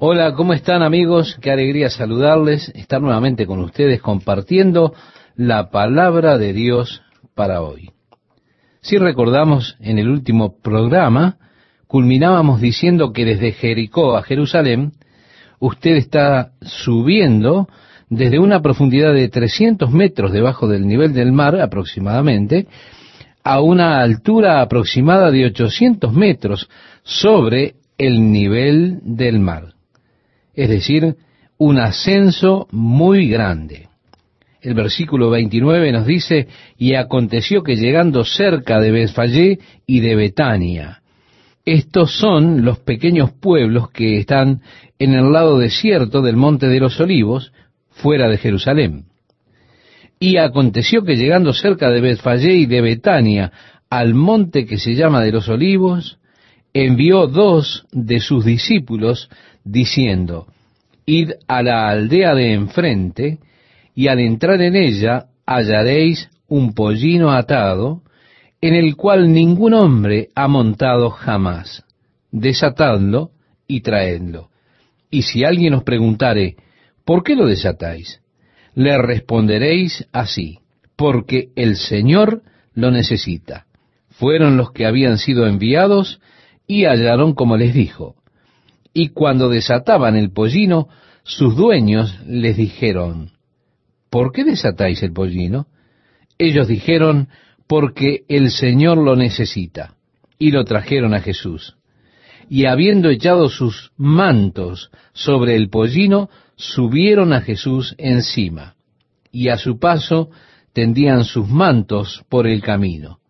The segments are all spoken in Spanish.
Hola, ¿cómo están amigos? Qué alegría saludarles, estar nuevamente con ustedes compartiendo la palabra de Dios para hoy. Si recordamos en el último programa, culminábamos diciendo que desde Jericó a Jerusalén, usted está subiendo desde una profundidad de 300 metros debajo del nivel del mar aproximadamente, a una altura aproximada de 800 metros sobre el nivel del mar es decir, un ascenso muy grande. El versículo 29 nos dice, y aconteció que llegando cerca de Betfallé y de Betania, estos son los pequeños pueblos que están en el lado desierto del monte de los olivos, fuera de Jerusalén. Y aconteció que llegando cerca de Betfallé y de Betania, al monte que se llama de los olivos, envió dos de sus discípulos diciendo, Id a la aldea de enfrente, y al entrar en ella hallaréis un pollino atado, en el cual ningún hombre ha montado jamás. Desatadlo y traedlo. Y si alguien os preguntare, ¿por qué lo desatáis? Le responderéis así, porque el Señor lo necesita. Fueron los que habían sido enviados y hallaron como les dijo. Y cuando desataban el pollino, sus dueños les dijeron, ¿por qué desatáis el pollino? Ellos dijeron, porque el Señor lo necesita. Y lo trajeron a Jesús. Y habiendo echado sus mantos sobre el pollino, subieron a Jesús encima. Y a su paso tendían sus mantos por el camino.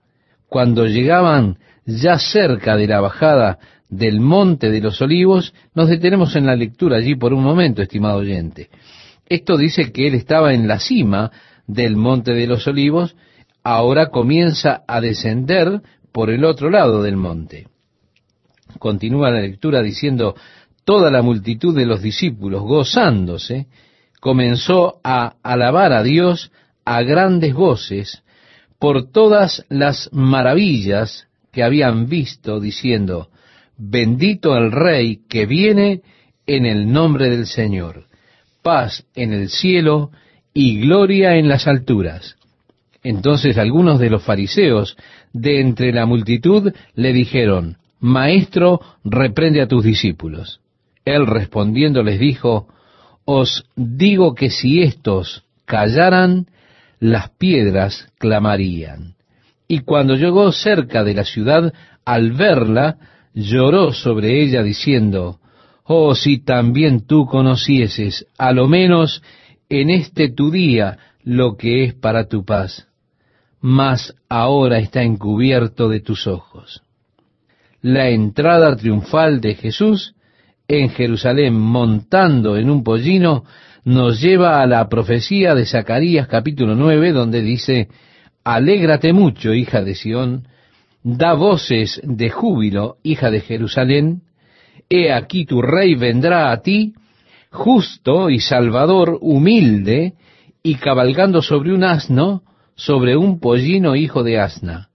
Cuando llegaban ya cerca de la bajada del monte de los olivos, nos detenemos en la lectura allí por un momento, estimado oyente. Esto dice que él estaba en la cima del monte de los olivos, ahora comienza a descender por el otro lado del monte. Continúa la lectura diciendo, toda la multitud de los discípulos, gozándose, comenzó a alabar a Dios a grandes voces por todas las maravillas que habían visto, diciendo, bendito el Rey que viene en el nombre del Señor, paz en el cielo y gloria en las alturas. Entonces algunos de los fariseos de entre la multitud le dijeron, Maestro, reprende a tus discípulos. Él respondiendo les dijo, Os digo que si éstos callaran, las piedras clamarían. Y cuando llegó cerca de la ciudad, al verla, lloró sobre ella diciendo, Oh, si también tú conocieses, a lo menos en este tu día, lo que es para tu paz, mas ahora está encubierto de tus ojos. La entrada triunfal de Jesús en Jerusalén montando en un pollino nos lleva a la profecía de Zacarías capítulo 9, donde dice, Alégrate mucho, hija de Sión, da voces de júbilo, hija de Jerusalén, he aquí tu rey vendrá a ti, justo y salvador, humilde, y cabalgando sobre un asno, sobre un pollino hijo de asna.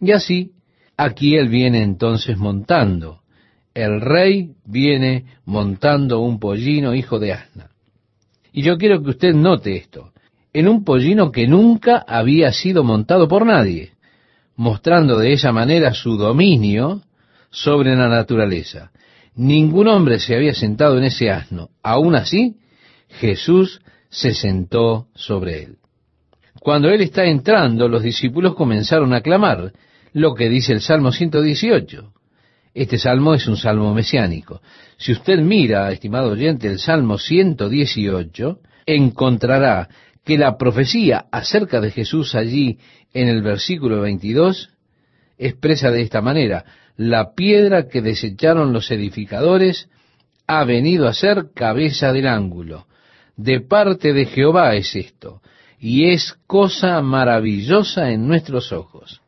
Y así, aquí él viene entonces montando. El rey viene montando un pollino hijo de asna. Y yo quiero que usted note esto en un pollino que nunca había sido montado por nadie, mostrando de esa manera su dominio sobre la naturaleza. Ningún hombre se había sentado en ese asno. Aún así, Jesús se sentó sobre él. Cuando él está entrando, los discípulos comenzaron a clamar lo que dice el Salmo 118. Este salmo es un salmo mesiánico. Si usted mira, estimado oyente, el Salmo 118, encontrará que la profecía acerca de Jesús allí en el versículo 22 expresa de esta manera, la piedra que desecharon los edificadores ha venido a ser cabeza del ángulo. De parte de Jehová es esto, y es cosa maravillosa en nuestros ojos.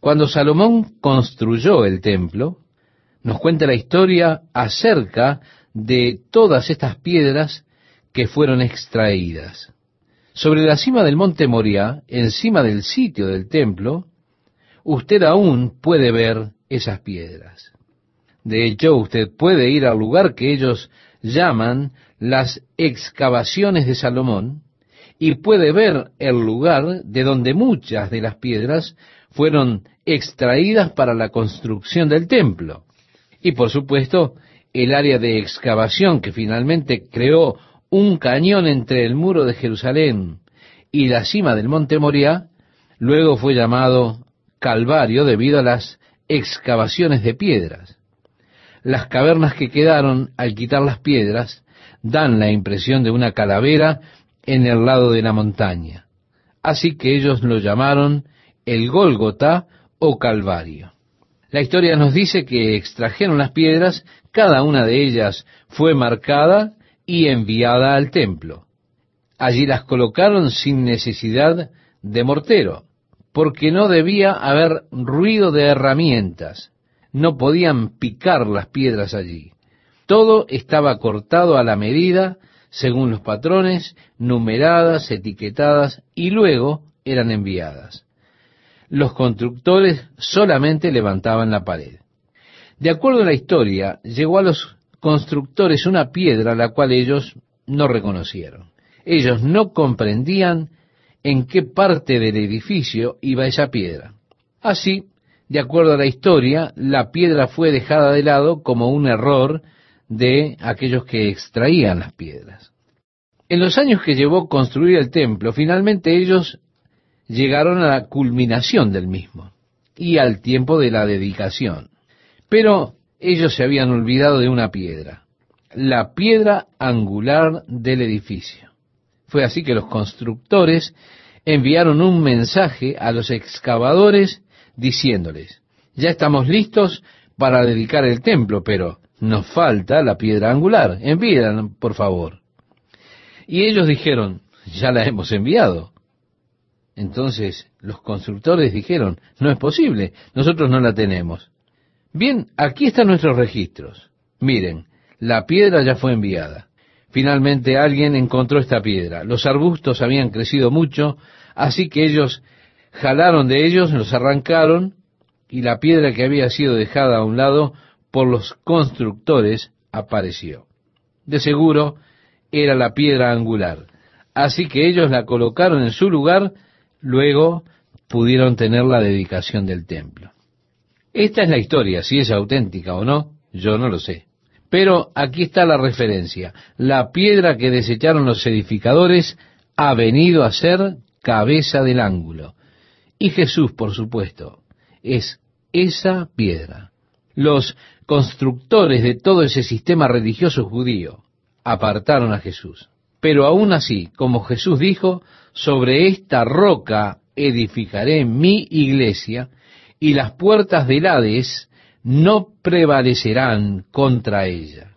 Cuando Salomón construyó el templo, nos cuenta la historia acerca de todas estas piedras que fueron extraídas. Sobre la cima del monte Moria, encima del sitio del templo, usted aún puede ver esas piedras. De hecho, usted puede ir al lugar que ellos llaman las excavaciones de Salomón y puede ver el lugar de donde muchas de las piedras fueron extraídas para la construcción del templo. Y por supuesto, el área de excavación que finalmente creó un cañón entre el muro de Jerusalén y la cima del monte Moriah, luego fue llamado Calvario debido a las excavaciones de piedras. Las cavernas que quedaron al quitar las piedras dan la impresión de una calavera en el lado de la montaña. Así que ellos lo llamaron el Gólgota o Calvario. La historia nos dice que extrajeron las piedras, cada una de ellas fue marcada y enviada al templo. Allí las colocaron sin necesidad de mortero, porque no debía haber ruido de herramientas, no podían picar las piedras allí. Todo estaba cortado a la medida, según los patrones, numeradas, etiquetadas, y luego eran enviadas los constructores solamente levantaban la pared. De acuerdo a la historia, llegó a los constructores una piedra la cual ellos no reconocieron. Ellos no comprendían en qué parte del edificio iba esa piedra. Así, de acuerdo a la historia, la piedra fue dejada de lado como un error de aquellos que extraían las piedras. En los años que llevó construir el templo, finalmente ellos llegaron a la culminación del mismo y al tiempo de la dedicación. Pero ellos se habían olvidado de una piedra, la piedra angular del edificio. Fue así que los constructores enviaron un mensaje a los excavadores diciéndoles, ya estamos listos para dedicar el templo, pero nos falta la piedra angular, envíenla, por favor. Y ellos dijeron, ya la hemos enviado. Entonces los constructores dijeron, no es posible, nosotros no la tenemos. Bien, aquí están nuestros registros. Miren, la piedra ya fue enviada. Finalmente alguien encontró esta piedra. Los arbustos habían crecido mucho, así que ellos jalaron de ellos, los arrancaron, y la piedra que había sido dejada a un lado por los constructores apareció. De seguro era la piedra angular. Así que ellos la colocaron en su lugar luego pudieron tener la dedicación del templo. Esta es la historia, si es auténtica o no, yo no lo sé. Pero aquí está la referencia. La piedra que desecharon los edificadores ha venido a ser cabeza del ángulo. Y Jesús, por supuesto, es esa piedra. Los constructores de todo ese sistema religioso judío apartaron a Jesús. Pero aún así, como Jesús dijo, sobre esta roca edificaré mi iglesia, y las puertas del Hades no prevalecerán contra ella.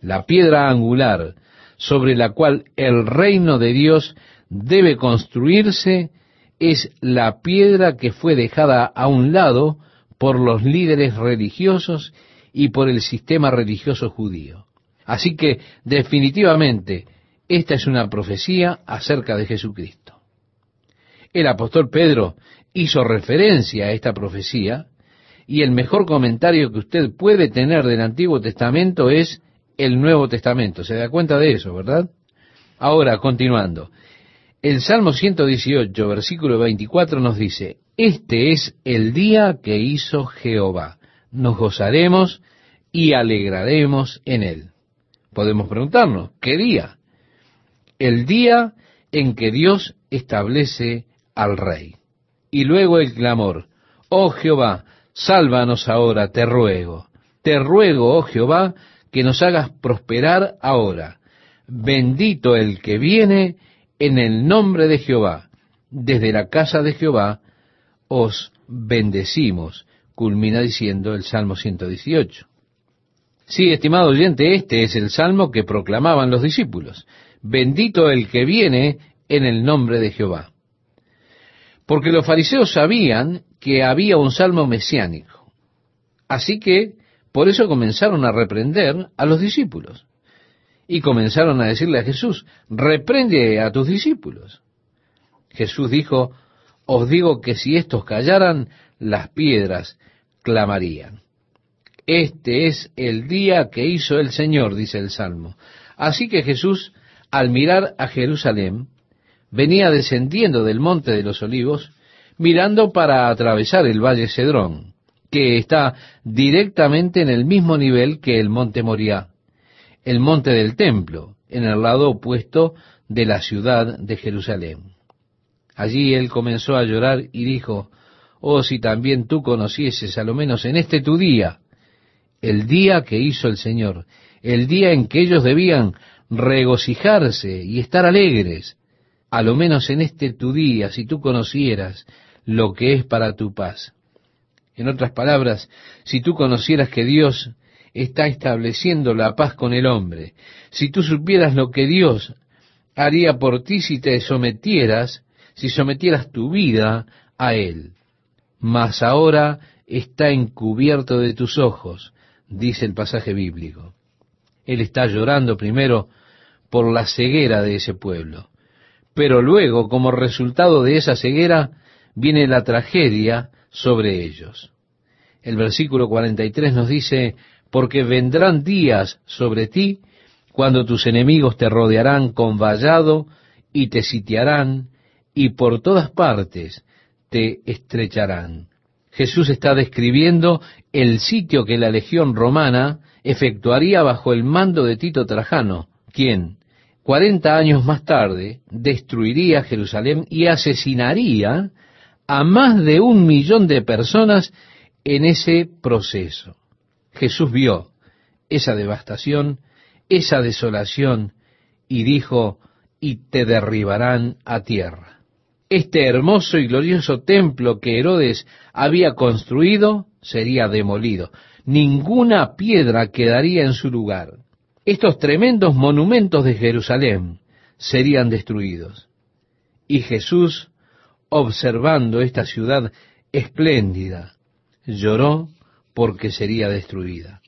La piedra angular sobre la cual el reino de Dios debe construirse es la piedra que fue dejada a un lado por los líderes religiosos y por el sistema religioso judío. Así que definitivamente esta es una profecía acerca de Jesucristo. El apóstol Pedro hizo referencia a esta profecía y el mejor comentario que usted puede tener del Antiguo Testamento es el Nuevo Testamento. ¿Se da cuenta de eso, verdad? Ahora, continuando. El Salmo 118, versículo 24 nos dice, Este es el día que hizo Jehová. Nos gozaremos y alegraremos en él. Podemos preguntarnos, ¿qué día? el día en que Dios establece al rey. Y luego el clamor, oh Jehová, sálvanos ahora, te ruego. Te ruego, oh Jehová, que nos hagas prosperar ahora. Bendito el que viene en el nombre de Jehová. Desde la casa de Jehová os bendecimos, culmina diciendo el Salmo 118. Sí, estimado oyente, este es el salmo que proclamaban los discípulos bendito el que viene en el nombre de Jehová. Porque los fariseos sabían que había un salmo mesiánico. Así que por eso comenzaron a reprender a los discípulos. Y comenzaron a decirle a Jesús, reprende a tus discípulos. Jesús dijo, os digo que si estos callaran, las piedras clamarían. Este es el día que hizo el Señor, dice el Salmo. Así que Jesús, al mirar a Jerusalén, venía descendiendo del monte de los olivos, mirando para atravesar el valle Cedrón, que está directamente en el mismo nivel que el monte Moriah, el monte del templo, en el lado opuesto de la ciudad de Jerusalén. Allí él comenzó a llorar y dijo, Oh, si también tú conocieses, a lo menos en este tu día, el día que hizo el Señor, el día en que ellos debían regocijarse y estar alegres, a lo menos en este tu día, si tú conocieras lo que es para tu paz. En otras palabras, si tú conocieras que Dios está estableciendo la paz con el hombre, si tú supieras lo que Dios haría por ti si te sometieras, si sometieras tu vida a Él. Mas ahora está encubierto de tus ojos, dice el pasaje bíblico. Él está llorando primero por la ceguera de ese pueblo, pero luego, como resultado de esa ceguera, viene la tragedia sobre ellos. El versículo 43 nos dice, porque vendrán días sobre ti cuando tus enemigos te rodearán con vallado y te sitiarán y por todas partes te estrecharán. Jesús está describiendo el sitio que la legión romana efectuaría bajo el mando de Tito Trajano, quien, cuarenta años más tarde, destruiría Jerusalén y asesinaría a más de un millón de personas en ese proceso. Jesús vio esa devastación, esa desolación, y dijo, y te derribarán a tierra. Este hermoso y glorioso templo que Herodes había construido sería demolido. Ninguna piedra quedaría en su lugar. Estos tremendos monumentos de Jerusalén serían destruidos. Y Jesús, observando esta ciudad espléndida, lloró porque sería destruida.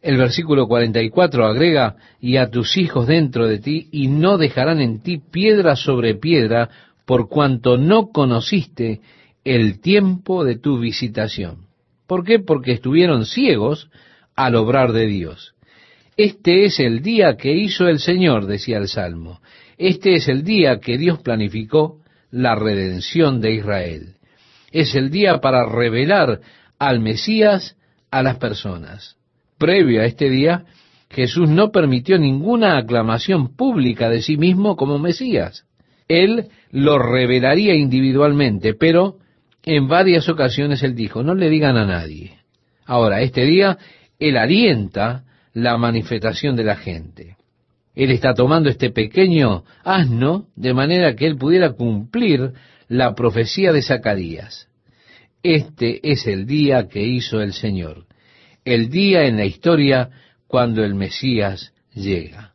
El versículo 44 agrega, y a tus hijos dentro de ti, y no dejarán en ti piedra sobre piedra, por cuanto no conociste el tiempo de tu visitación. ¿Por qué? Porque estuvieron ciegos al obrar de Dios. Este es el día que hizo el Señor, decía el Salmo. Este es el día que Dios planificó la redención de Israel. Es el día para revelar al Mesías a las personas. Previo a este día, Jesús no permitió ninguna aclamación pública de sí mismo como Mesías. Él lo revelaría individualmente, pero en varias ocasiones él dijo, no le digan a nadie. Ahora, este día, él alienta la manifestación de la gente. Él está tomando este pequeño asno de manera que él pudiera cumplir la profecía de Zacarías. Este es el día que hizo el Señor, el día en la historia cuando el Mesías llega.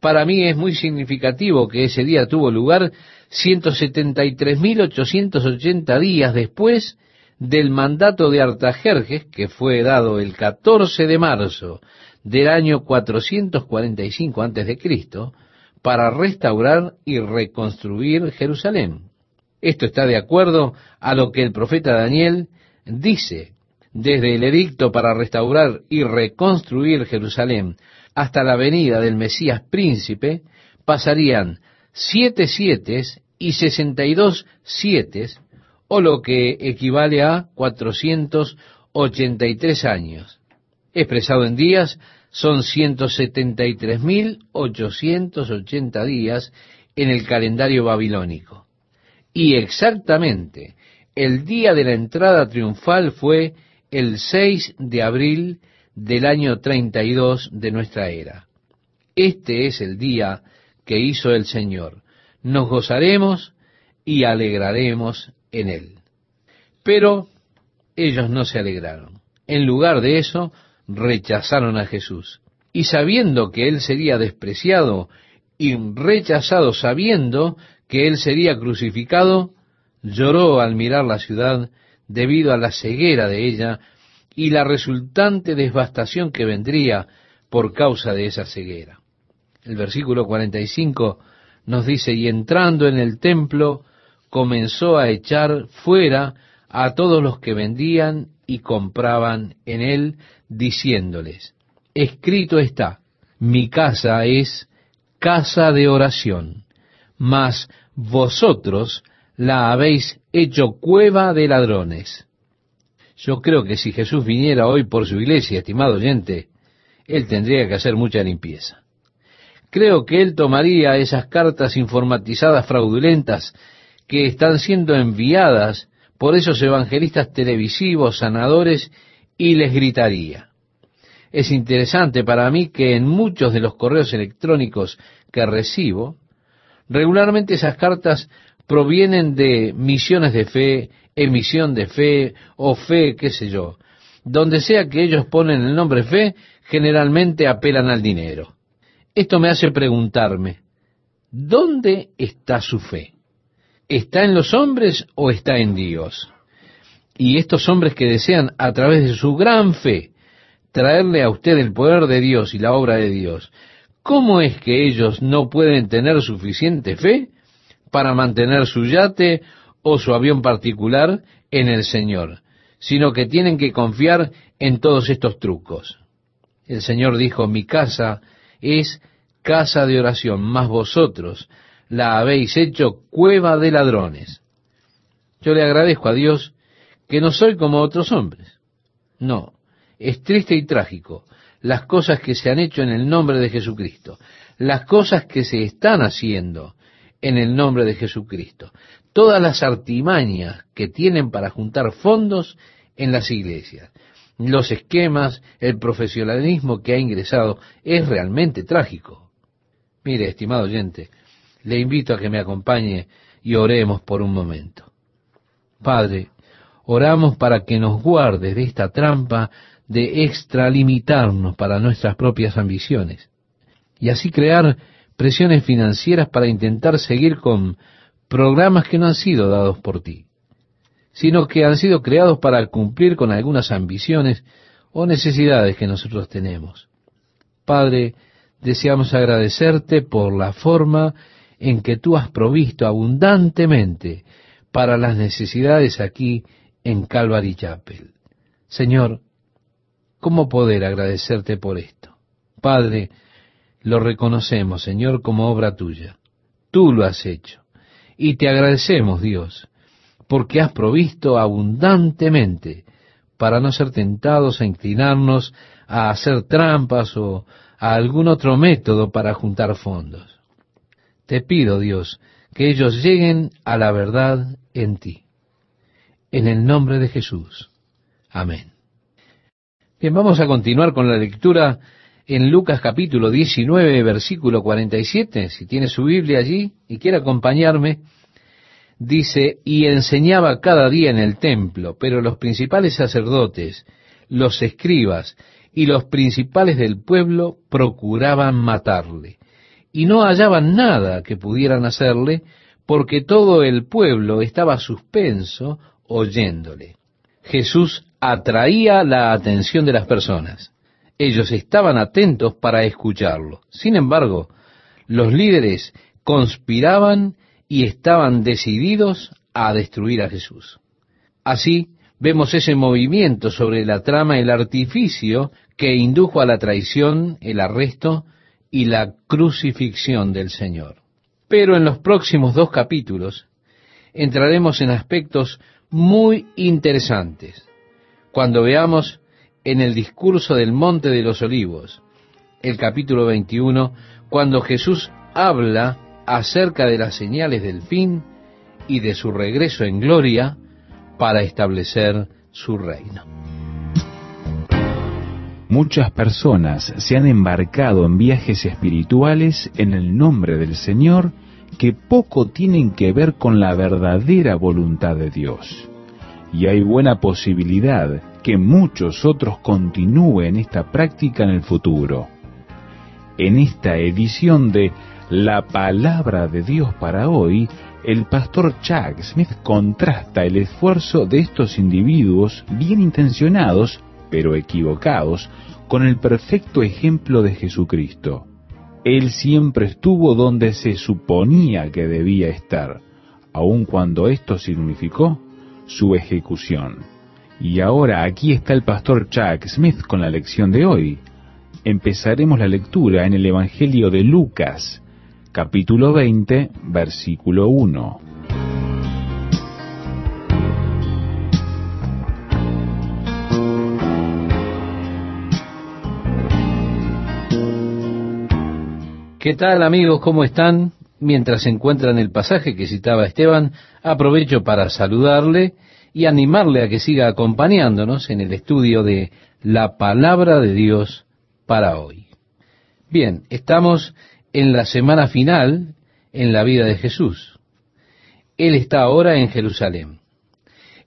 Para mí es muy significativo que ese día tuvo lugar 173.880 días después del mandato de Artajerjes, que fue dado el 14 de marzo del año 445 a.C., para restaurar y reconstruir Jerusalén. Esto está de acuerdo a lo que el profeta Daniel dice. Desde el edicto para restaurar y reconstruir Jerusalén hasta la venida del Mesías príncipe, pasarían siete siete y sesenta y dos siete, o lo que equivale a cuatrocientos ochenta y tres años. Expresado en días, son ciento setenta y tres mil ochocientos ochenta días en el calendario babilónico. Y exactamente el día de la entrada triunfal fue el 6 de abril del año 32 de nuestra era. Este es el día que hizo el Señor. Nos gozaremos y alegraremos en él. Pero ellos no se alegraron. En lugar de eso, rechazaron a Jesús. Y sabiendo que él sería despreciado y rechazado sabiendo que él sería crucificado, lloró al mirar la ciudad debido a la ceguera de ella y la resultante devastación que vendría por causa de esa ceguera. El versículo 45 nos dice, y entrando en el templo, comenzó a echar fuera a todos los que vendían y compraban en él, diciéndoles, escrito está, mi casa es casa de oración, mas vosotros la habéis hecho cueva de ladrones. Yo creo que si Jesús viniera hoy por su iglesia, estimado oyente, él tendría que hacer mucha limpieza. Creo que él tomaría esas cartas informatizadas fraudulentas que están siendo enviadas por esos evangelistas televisivos, sanadores, y les gritaría. Es interesante para mí que en muchos de los correos electrónicos que recibo, regularmente esas cartas provienen de misiones de fe, emisión de fe o fe, qué sé yo. Donde sea que ellos ponen el nombre fe, generalmente apelan al dinero. Esto me hace preguntarme, ¿dónde está su fe? ¿Está en los hombres o está en Dios? Y estos hombres que desean a través de su gran fe traerle a usted el poder de Dios y la obra de Dios, ¿cómo es que ellos no pueden tener suficiente fe para mantener su yate o su avión particular en el Señor, sino que tienen que confiar en todos estos trucos? El Señor dijo, mi casa es casa de oración, mas vosotros la habéis hecho cueva de ladrones. Yo le agradezco a Dios que no soy como otros hombres. No, es triste y trágico las cosas que se han hecho en el nombre de Jesucristo, las cosas que se están haciendo en el nombre de Jesucristo, todas las artimañas que tienen para juntar fondos en las iglesias, los esquemas, el profesionalismo que ha ingresado, es realmente trágico. Mire, estimado oyente, le invito a que me acompañe y oremos por un momento. Padre, oramos para que nos guardes de esta trampa de extralimitarnos para nuestras propias ambiciones y así crear presiones financieras para intentar seguir con programas que no han sido dados por ti, sino que han sido creados para cumplir con algunas ambiciones o necesidades que nosotros tenemos. Padre, deseamos agradecerte por la forma en que tú has provisto abundantemente para las necesidades aquí en Calvary Chapel. Señor, ¿cómo poder agradecerte por esto? Padre, lo reconocemos, Señor, como obra tuya. Tú lo has hecho. Y te agradecemos, Dios, porque has provisto abundantemente para no ser tentados a inclinarnos a hacer trampas o a algún otro método para juntar fondos. Te pido, Dios, que ellos lleguen a la verdad en ti. En el nombre de Jesús. Amén. Bien, vamos a continuar con la lectura en Lucas capítulo 19, versículo 47. Si tiene su Biblia allí y quiere acompañarme, dice, y enseñaba cada día en el templo, pero los principales sacerdotes, los escribas y los principales del pueblo procuraban matarle, y no hallaban nada que pudieran hacerle, porque todo el pueblo estaba suspenso oyéndole. Jesús atraía la atención de las personas. Ellos estaban atentos para escucharlo. Sin embargo, los líderes conspiraban y estaban decididos a destruir a Jesús. Así vemos ese movimiento sobre la trama, el artificio que indujo a la traición, el arresto y la crucifixión del Señor. Pero en los próximos dos capítulos entraremos en aspectos muy interesantes. Cuando veamos en el discurso del Monte de los Olivos, el capítulo 21, cuando Jesús habla acerca de las señales del fin y de su regreso en gloria para establecer su reino. Muchas personas se han embarcado en viajes espirituales en el nombre del Señor que poco tienen que ver con la verdadera voluntad de Dios. Y hay buena posibilidad que muchos otros continúen esta práctica en el futuro. En esta edición de la palabra de Dios para hoy, el pastor Chuck Smith contrasta el esfuerzo de estos individuos bien intencionados, pero equivocados, con el perfecto ejemplo de Jesucristo. Él siempre estuvo donde se suponía que debía estar, aun cuando esto significó su ejecución. Y ahora aquí está el pastor Chuck Smith con la lección de hoy. Empezaremos la lectura en el Evangelio de Lucas, capítulo 20, versículo 1. ¿Qué tal amigos? ¿Cómo están? Mientras se encuentran el pasaje que citaba Esteban, aprovecho para saludarle y animarle a que siga acompañándonos en el estudio de la palabra de Dios para hoy. Bien, estamos en la semana final en la vida de Jesús. Él está ahora en Jerusalén.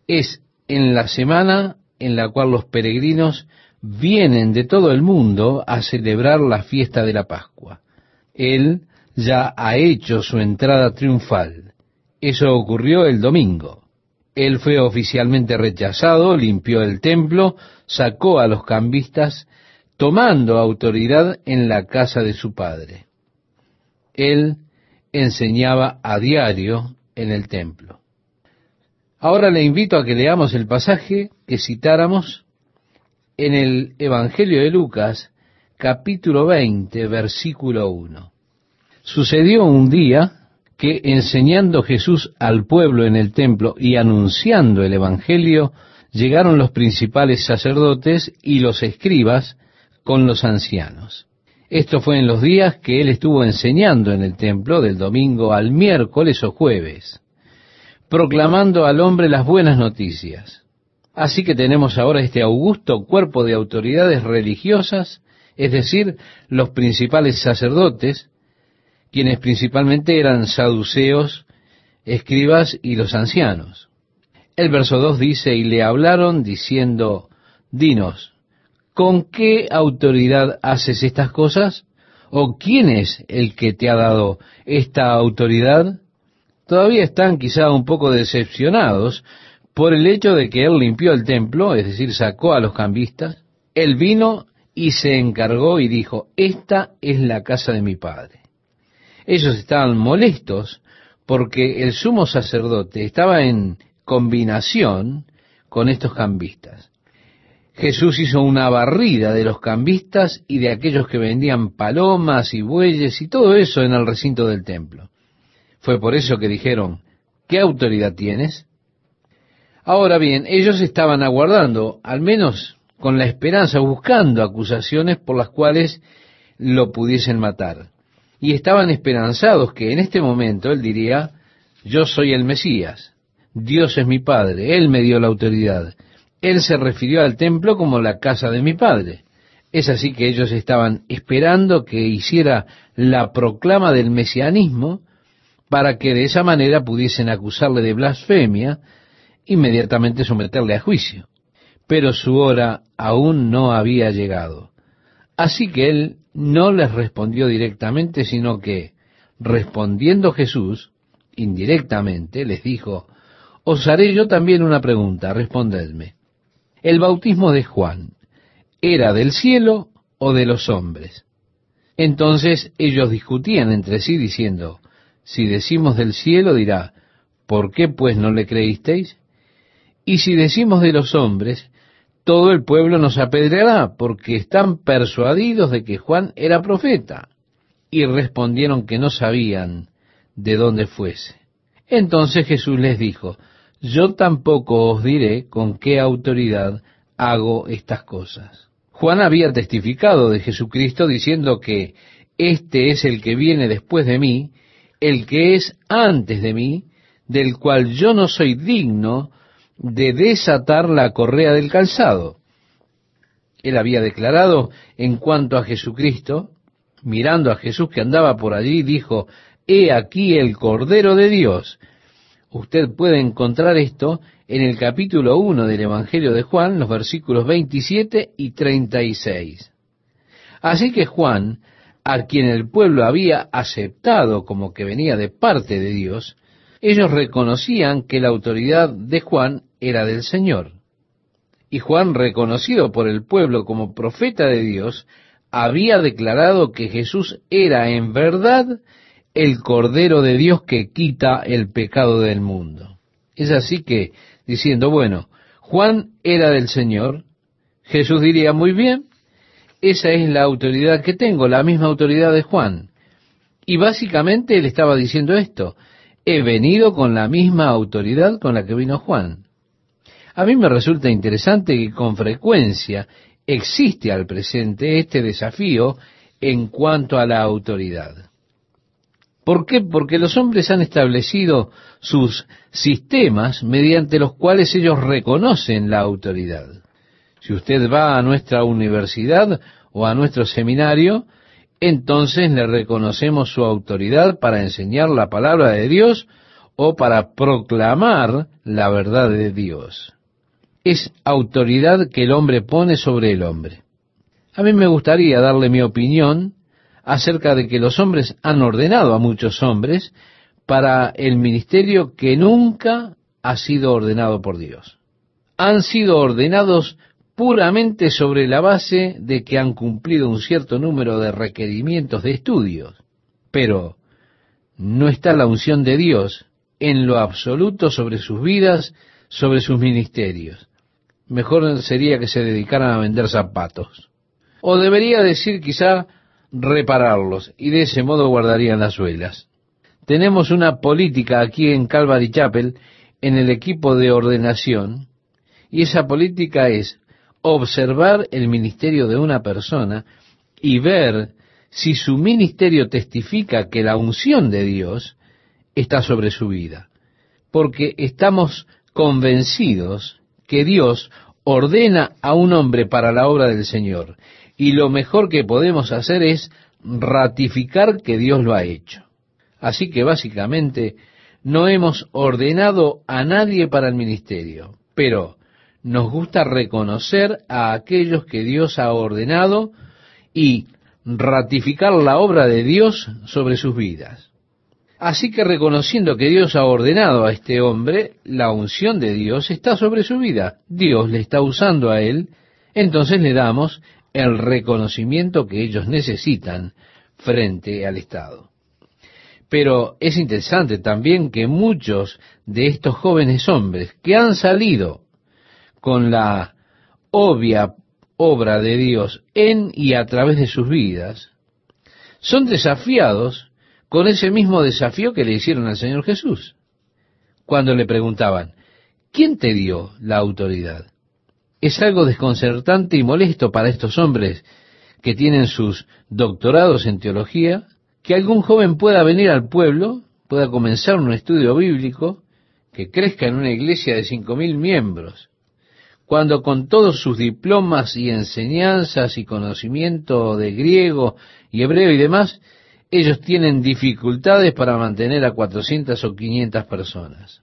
Es en la semana en la cual los peregrinos vienen de todo el mundo a celebrar la fiesta de la Pascua. Él ya ha hecho su entrada triunfal. Eso ocurrió el domingo. Él fue oficialmente rechazado, limpió el templo, sacó a los cambistas, tomando autoridad en la casa de su padre. Él enseñaba a diario en el templo. Ahora le invito a que leamos el pasaje que citáramos en el Evangelio de Lucas, capítulo 20, versículo 1. Sucedió un día que enseñando Jesús al pueblo en el templo y anunciando el Evangelio, llegaron los principales sacerdotes y los escribas con los ancianos. Esto fue en los días que él estuvo enseñando en el templo del domingo al miércoles o jueves, proclamando al hombre las buenas noticias. Así que tenemos ahora este augusto cuerpo de autoridades religiosas, es decir, los principales sacerdotes, quienes principalmente eran saduceos, escribas y los ancianos. El verso 2 dice, y le hablaron diciendo, dinos, ¿con qué autoridad haces estas cosas? ¿O quién es el que te ha dado esta autoridad? Todavía están quizá un poco decepcionados por el hecho de que él limpió el templo, es decir, sacó a los cambistas, él vino y se encargó y dijo, esta es la casa de mi padre. Ellos estaban molestos porque el sumo sacerdote estaba en combinación con estos cambistas. Jesús hizo una barrida de los cambistas y de aquellos que vendían palomas y bueyes y todo eso en el recinto del templo. Fue por eso que dijeron, ¿qué autoridad tienes? Ahora bien, ellos estaban aguardando, al menos con la esperanza, buscando acusaciones por las cuales lo pudiesen matar y estaban esperanzados que en este momento él diría, yo soy el Mesías, Dios es mi Padre, Él me dio la autoridad. Él se refirió al templo como la casa de mi Padre. Es así que ellos estaban esperando que hiciera la proclama del mesianismo para que de esa manera pudiesen acusarle de blasfemia, inmediatamente someterle a juicio. Pero su hora aún no había llegado. Así que él no les respondió directamente, sino que, respondiendo Jesús, indirectamente, les dijo, os haré yo también una pregunta, respondedme. ¿El bautismo de Juan era del cielo o de los hombres? Entonces ellos discutían entre sí diciendo, si decimos del cielo dirá, ¿por qué pues no le creísteis? Y si decimos de los hombres, todo el pueblo nos apedreará, porque están persuadidos de que Juan era profeta. Y respondieron que no sabían de dónde fuese. Entonces Jesús les dijo, yo tampoco os diré con qué autoridad hago estas cosas. Juan había testificado de Jesucristo diciendo que este es el que viene después de mí, el que es antes de mí, del cual yo no soy digno de desatar la correa del calzado. Él había declarado en cuanto a Jesucristo, mirando a Jesús que andaba por allí, dijo, He aquí el Cordero de Dios. Usted puede encontrar esto en el capítulo 1 del Evangelio de Juan, los versículos 27 y 36. Así que Juan, a quien el pueblo había aceptado como que venía de parte de Dios, ellos reconocían que la autoridad de Juan era del Señor. Y Juan, reconocido por el pueblo como profeta de Dios, había declarado que Jesús era en verdad el Cordero de Dios que quita el pecado del mundo. Es así que, diciendo, bueno, Juan era del Señor, Jesús diría, muy bien, esa es la autoridad que tengo, la misma autoridad de Juan. Y básicamente él estaba diciendo esto, he venido con la misma autoridad con la que vino Juan. A mí me resulta interesante que con frecuencia existe al presente este desafío en cuanto a la autoridad. ¿Por qué? Porque los hombres han establecido sus sistemas mediante los cuales ellos reconocen la autoridad. Si usted va a nuestra universidad o a nuestro seminario, entonces le reconocemos su autoridad para enseñar la palabra de Dios o para proclamar la verdad de Dios. Es autoridad que el hombre pone sobre el hombre. A mí me gustaría darle mi opinión acerca de que los hombres han ordenado a muchos hombres para el ministerio que nunca ha sido ordenado por Dios. Han sido ordenados puramente sobre la base de que han cumplido un cierto número de requerimientos de estudios. Pero no está la unción de Dios en lo absoluto sobre sus vidas, sobre sus ministerios. Mejor sería que se dedicaran a vender zapatos. O debería decir quizá repararlos y de ese modo guardarían las suelas. Tenemos una política aquí en Calvary Chapel en el equipo de ordenación y esa política es observar el ministerio de una persona y ver si su ministerio testifica que la unción de Dios está sobre su vida. Porque estamos convencidos que Dios ordena a un hombre para la obra del Señor y lo mejor que podemos hacer es ratificar que Dios lo ha hecho. Así que básicamente no hemos ordenado a nadie para el ministerio, pero nos gusta reconocer a aquellos que Dios ha ordenado y ratificar la obra de Dios sobre sus vidas. Así que reconociendo que Dios ha ordenado a este hombre, la unción de Dios está sobre su vida. Dios le está usando a él, entonces le damos el reconocimiento que ellos necesitan frente al Estado. Pero es interesante también que muchos de estos jóvenes hombres que han salido con la obvia obra de Dios en y a través de sus vidas, son desafiados con ese mismo desafío que le hicieron al Señor Jesús. Cuando le preguntaban, ¿quién te dio la autoridad? Es algo desconcertante y molesto para estos hombres que tienen sus doctorados en teología, que algún joven pueda venir al pueblo, pueda comenzar un estudio bíblico, que crezca en una iglesia de cinco mil miembros, cuando con todos sus diplomas y enseñanzas y conocimiento de griego y hebreo y demás, ellos tienen dificultades para mantener a 400 o 500 personas.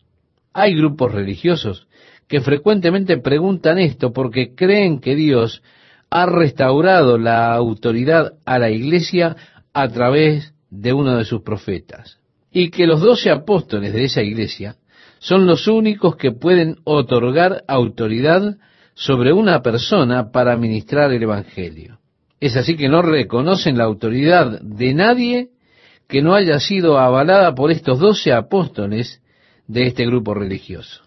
Hay grupos religiosos que frecuentemente preguntan esto porque creen que Dios ha restaurado la autoridad a la iglesia a través de uno de sus profetas y que los doce apóstoles de esa iglesia son los únicos que pueden otorgar autoridad sobre una persona para ministrar el Evangelio. Es así que no reconocen la autoridad de nadie que no haya sido avalada por estos doce apóstoles de este grupo religioso.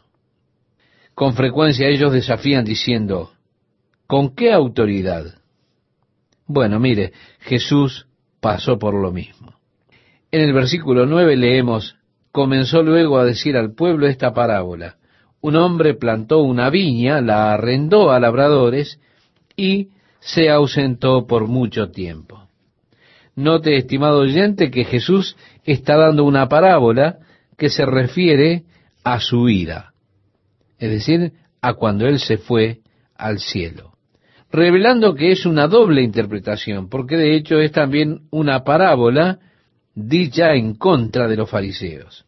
Con frecuencia ellos desafían diciendo, ¿con qué autoridad? Bueno, mire, Jesús pasó por lo mismo. En el versículo 9 leemos, comenzó luego a decir al pueblo esta parábola. Un hombre plantó una viña, la arrendó a labradores y se ausentó por mucho tiempo. Note, estimado oyente, que Jesús está dando una parábola que se refiere a su ira, es decir, a cuando Él se fue al cielo, revelando que es una doble interpretación, porque de hecho es también una parábola dicha en contra de los fariseos.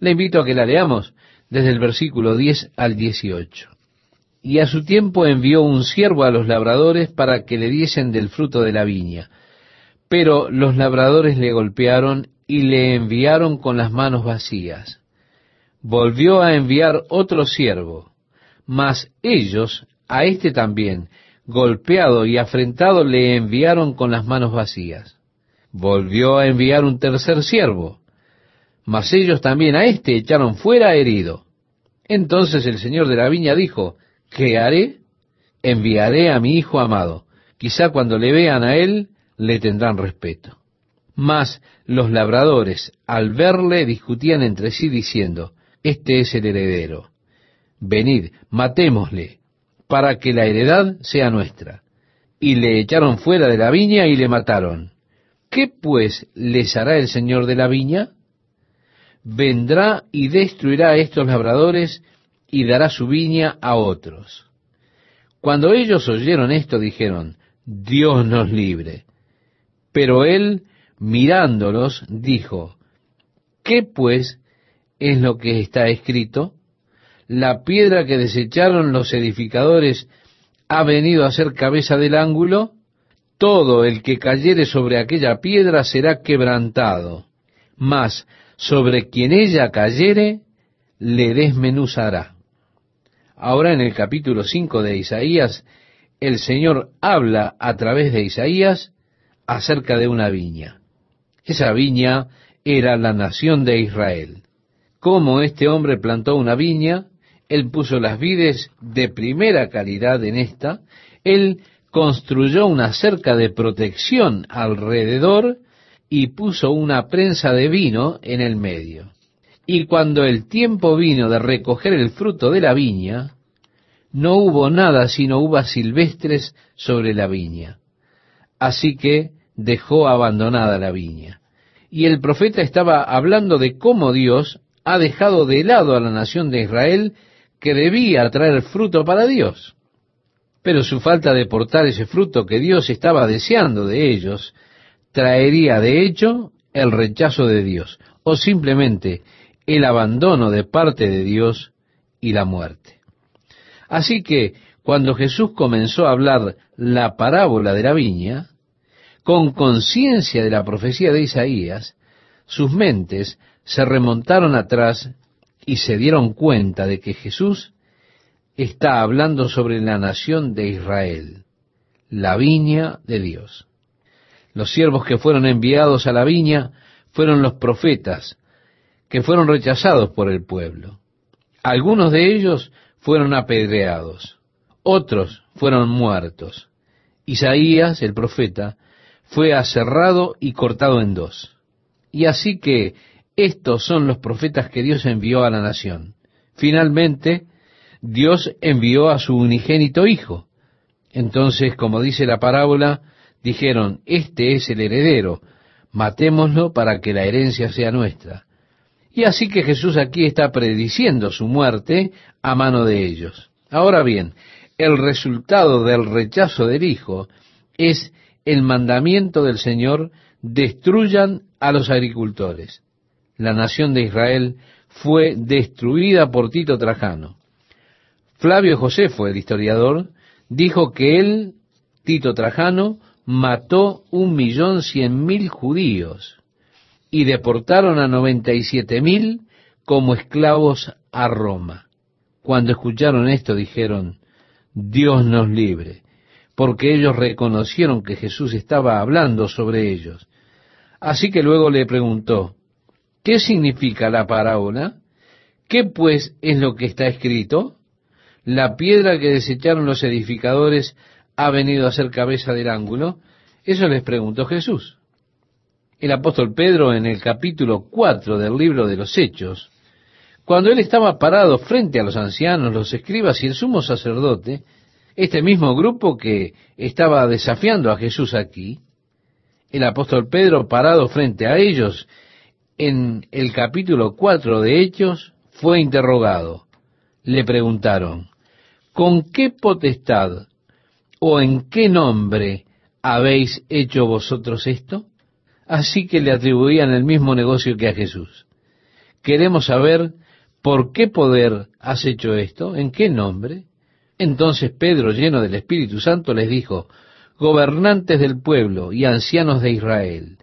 Le invito a que la leamos desde el versículo 10 al 18. Y a su tiempo envió un siervo a los labradores para que le diesen del fruto de la viña. Pero los labradores le golpearon y le enviaron con las manos vacías. Volvió a enviar otro siervo, mas ellos a éste también, golpeado y afrentado, le enviaron con las manos vacías. Volvió a enviar un tercer siervo, mas ellos también a éste echaron fuera herido. Entonces el señor de la viña dijo, ¿qué haré? Enviaré a mi hijo amado. Quizá cuando le vean a él, le tendrán respeto. Mas los labradores, al verle, discutían entre sí diciendo, Este es el heredero. Venid, matémosle, para que la heredad sea nuestra. Y le echaron fuera de la viña y le mataron. ¿Qué pues les hará el señor de la viña? Vendrá y destruirá a estos labradores y dará su viña a otros. Cuando ellos oyeron esto, dijeron, Dios nos libre. Pero él, mirándolos, dijo, ¿qué pues es lo que está escrito? La piedra que desecharon los edificadores ha venido a ser cabeza del ángulo. Todo el que cayere sobre aquella piedra será quebrantado, mas sobre quien ella cayere, le desmenuzará. Ahora en el capítulo 5 de Isaías, el Señor habla a través de Isaías acerca de una viña. Esa viña era la nación de Israel. Como este hombre plantó una viña, él puso las vides de primera calidad en esta, él construyó una cerca de protección alrededor y puso una prensa de vino en el medio. Y cuando el tiempo vino de recoger el fruto de la viña, no hubo nada sino uvas silvestres sobre la viña. Así que dejó abandonada la viña. Y el profeta estaba hablando de cómo Dios ha dejado de lado a la nación de Israel que debía traer fruto para Dios. Pero su falta de portar ese fruto que Dios estaba deseando de ellos traería de hecho el rechazo de Dios o simplemente el abandono de parte de Dios y la muerte. Así que cuando Jesús comenzó a hablar la parábola de la viña, con conciencia de la profecía de Isaías, sus mentes se remontaron atrás y se dieron cuenta de que Jesús está hablando sobre la nación de Israel, la viña de Dios. Los siervos que fueron enviados a la viña fueron los profetas, que fueron rechazados por el pueblo. Algunos de ellos fueron apedreados, otros fueron muertos. Isaías, el profeta, fue aserrado y cortado en dos. Y así que estos son los profetas que Dios envió a la nación. Finalmente, Dios envió a su unigénito Hijo. Entonces, como dice la parábola, dijeron, este es el heredero, matémoslo para que la herencia sea nuestra. Y así que Jesús aquí está prediciendo su muerte a mano de ellos. Ahora bien, el resultado del rechazo del Hijo es el mandamiento del Señor, destruyan a los agricultores. La nación de Israel fue destruida por Tito Trajano. Flavio Josefo, el historiador, dijo que él, Tito Trajano, mató un millón cien mil judíos y deportaron a noventa y siete mil como esclavos a Roma. Cuando escucharon esto dijeron, Dios nos libre porque ellos reconocieron que Jesús estaba hablando sobre ellos. Así que luego le preguntó, ¿qué significa la parábola? ¿Qué pues es lo que está escrito? La piedra que desecharon los edificadores ha venido a ser cabeza del ángulo. Eso les preguntó Jesús. El apóstol Pedro en el capítulo 4 del libro de los Hechos, cuando él estaba parado frente a los ancianos, los escribas y el sumo sacerdote, este mismo grupo que estaba desafiando a Jesús aquí, el apóstol Pedro parado frente a ellos en el capítulo 4 de Hechos, fue interrogado. Le preguntaron, ¿con qué potestad o en qué nombre habéis hecho vosotros esto? Así que le atribuían el mismo negocio que a Jesús. Queremos saber por qué poder has hecho esto, en qué nombre. Entonces Pedro, lleno del Espíritu Santo, les dijo, gobernantes del pueblo y ancianos de Israel,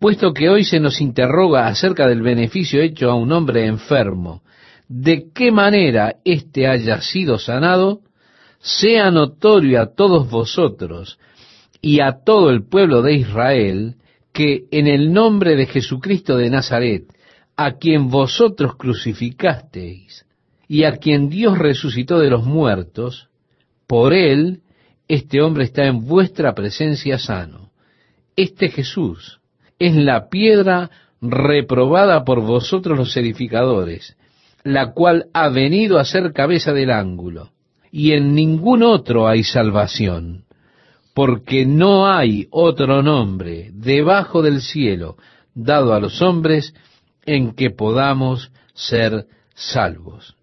puesto que hoy se nos interroga acerca del beneficio hecho a un hombre enfermo, de qué manera éste haya sido sanado, sea notorio a todos vosotros y a todo el pueblo de Israel, que en el nombre de Jesucristo de Nazaret, a quien vosotros crucificasteis, y a quien Dios resucitó de los muertos, por él este hombre está en vuestra presencia sano. Este Jesús es la piedra reprobada por vosotros los edificadores, la cual ha venido a ser cabeza del ángulo, y en ningún otro hay salvación, porque no hay otro nombre debajo del cielo dado a los hombres en que podamos ser salvos.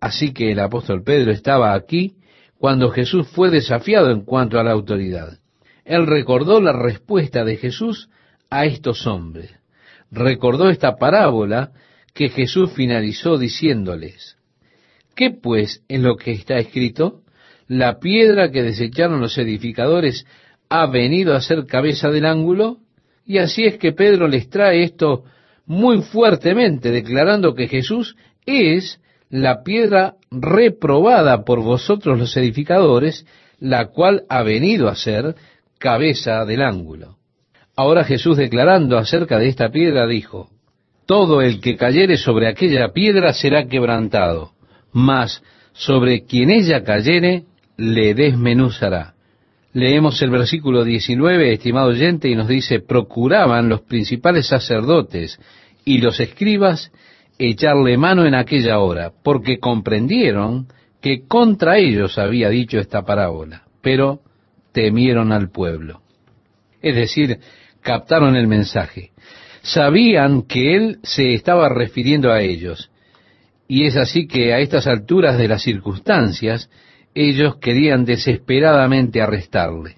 Así que el apóstol Pedro estaba aquí cuando Jesús fue desafiado en cuanto a la autoridad. Él recordó la respuesta de Jesús a estos hombres. Recordó esta parábola que Jesús finalizó diciéndoles, ¿qué pues es lo que está escrito? La piedra que desecharon los edificadores ha venido a ser cabeza del ángulo. Y así es que Pedro les trae esto muy fuertemente, declarando que Jesús es la piedra reprobada por vosotros los edificadores, la cual ha venido a ser cabeza del ángulo. Ahora Jesús declarando acerca de esta piedra dijo, todo el que cayere sobre aquella piedra será quebrantado, mas sobre quien ella cayere le desmenuzará. Leemos el versículo 19, estimado oyente, y nos dice, procuraban los principales sacerdotes y los escribas echarle mano en aquella hora, porque comprendieron que contra ellos había dicho esta parábola, pero temieron al pueblo. Es decir, captaron el mensaje sabían que él se estaba refiriendo a ellos. Y es así que a estas alturas de las circunstancias, ellos querían desesperadamente arrestarle.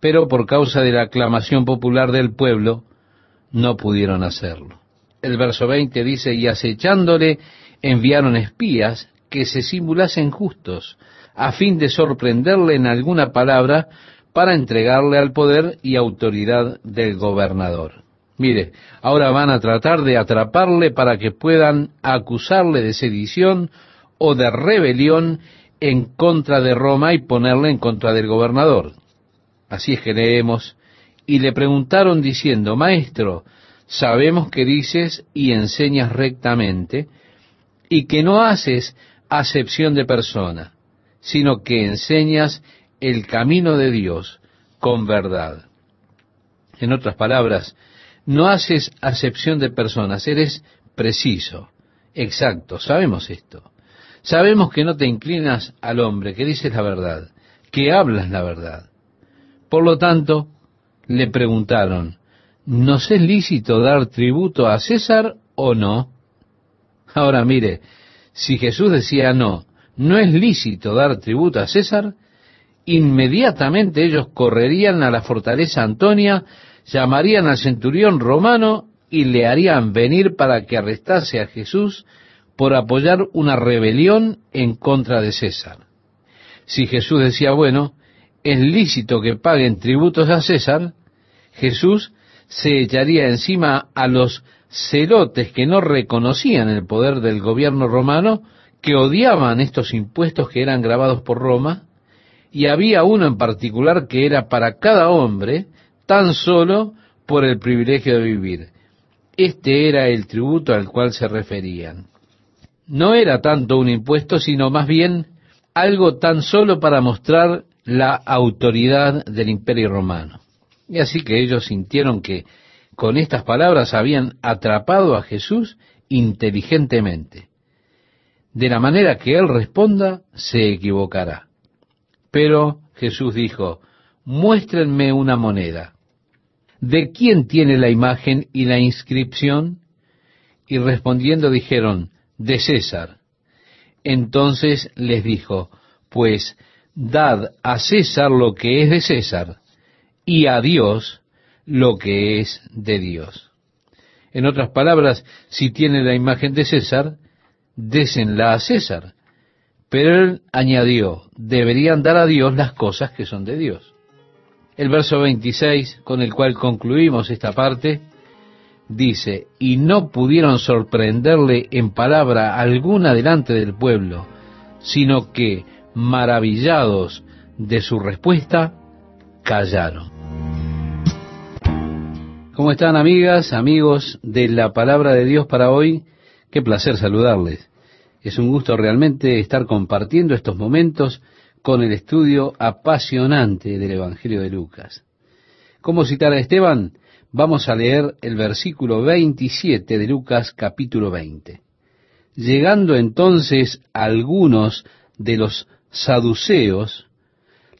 Pero por causa de la aclamación popular del pueblo, no pudieron hacerlo. El verso 20 dice, y acechándole enviaron espías que se simulasen justos, a fin de sorprenderle en alguna palabra para entregarle al poder y autoridad del gobernador. Mire, ahora van a tratar de atraparle para que puedan acusarle de sedición o de rebelión en contra de Roma y ponerle en contra del gobernador. Así es que leemos, y le preguntaron diciendo, Maestro, sabemos que dices y enseñas rectamente, y que no haces acepción de persona, sino que enseñas el camino de Dios con verdad. En otras palabras, no haces acepción de personas, eres preciso, exacto, sabemos esto. Sabemos que no te inclinas al hombre, que dices la verdad, que hablas la verdad. Por lo tanto, le preguntaron, ¿nos es lícito dar tributo a César o no? Ahora mire, si Jesús decía no, no es lícito dar tributo a César, inmediatamente ellos correrían a la fortaleza Antonia llamarían al centurión romano y le harían venir para que arrestase a Jesús por apoyar una rebelión en contra de César. Si Jesús decía, bueno, es lícito que paguen tributos a César, Jesús se echaría encima a los celotes que no reconocían el poder del gobierno romano, que odiaban estos impuestos que eran grabados por Roma, y había uno en particular que era para cada hombre tan solo por el privilegio de vivir. Este era el tributo al cual se referían. No era tanto un impuesto, sino más bien algo tan solo para mostrar la autoridad del imperio romano. Y así que ellos sintieron que con estas palabras habían atrapado a Jesús inteligentemente. De la manera que él responda, se equivocará. Pero Jesús dijo, muéstrenme una moneda. ¿de quién tiene la imagen y la inscripción? Y respondiendo dijeron, de César. Entonces les dijo, pues dad a César lo que es de César y a Dios lo que es de Dios. En otras palabras, si tiene la imagen de César, désenla a César. Pero él añadió, deberían dar a Dios las cosas que son de Dios. El verso 26, con el cual concluimos esta parte, dice, y no pudieron sorprenderle en palabra alguna delante del pueblo, sino que, maravillados de su respuesta, callaron. ¿Cómo están amigas, amigos de la palabra de Dios para hoy? Qué placer saludarles. Es un gusto realmente estar compartiendo estos momentos con el estudio apasionante del Evangelio de Lucas. ¿Cómo citar a Esteban? Vamos a leer el versículo 27 de Lucas capítulo 20. Llegando entonces algunos de los saduceos,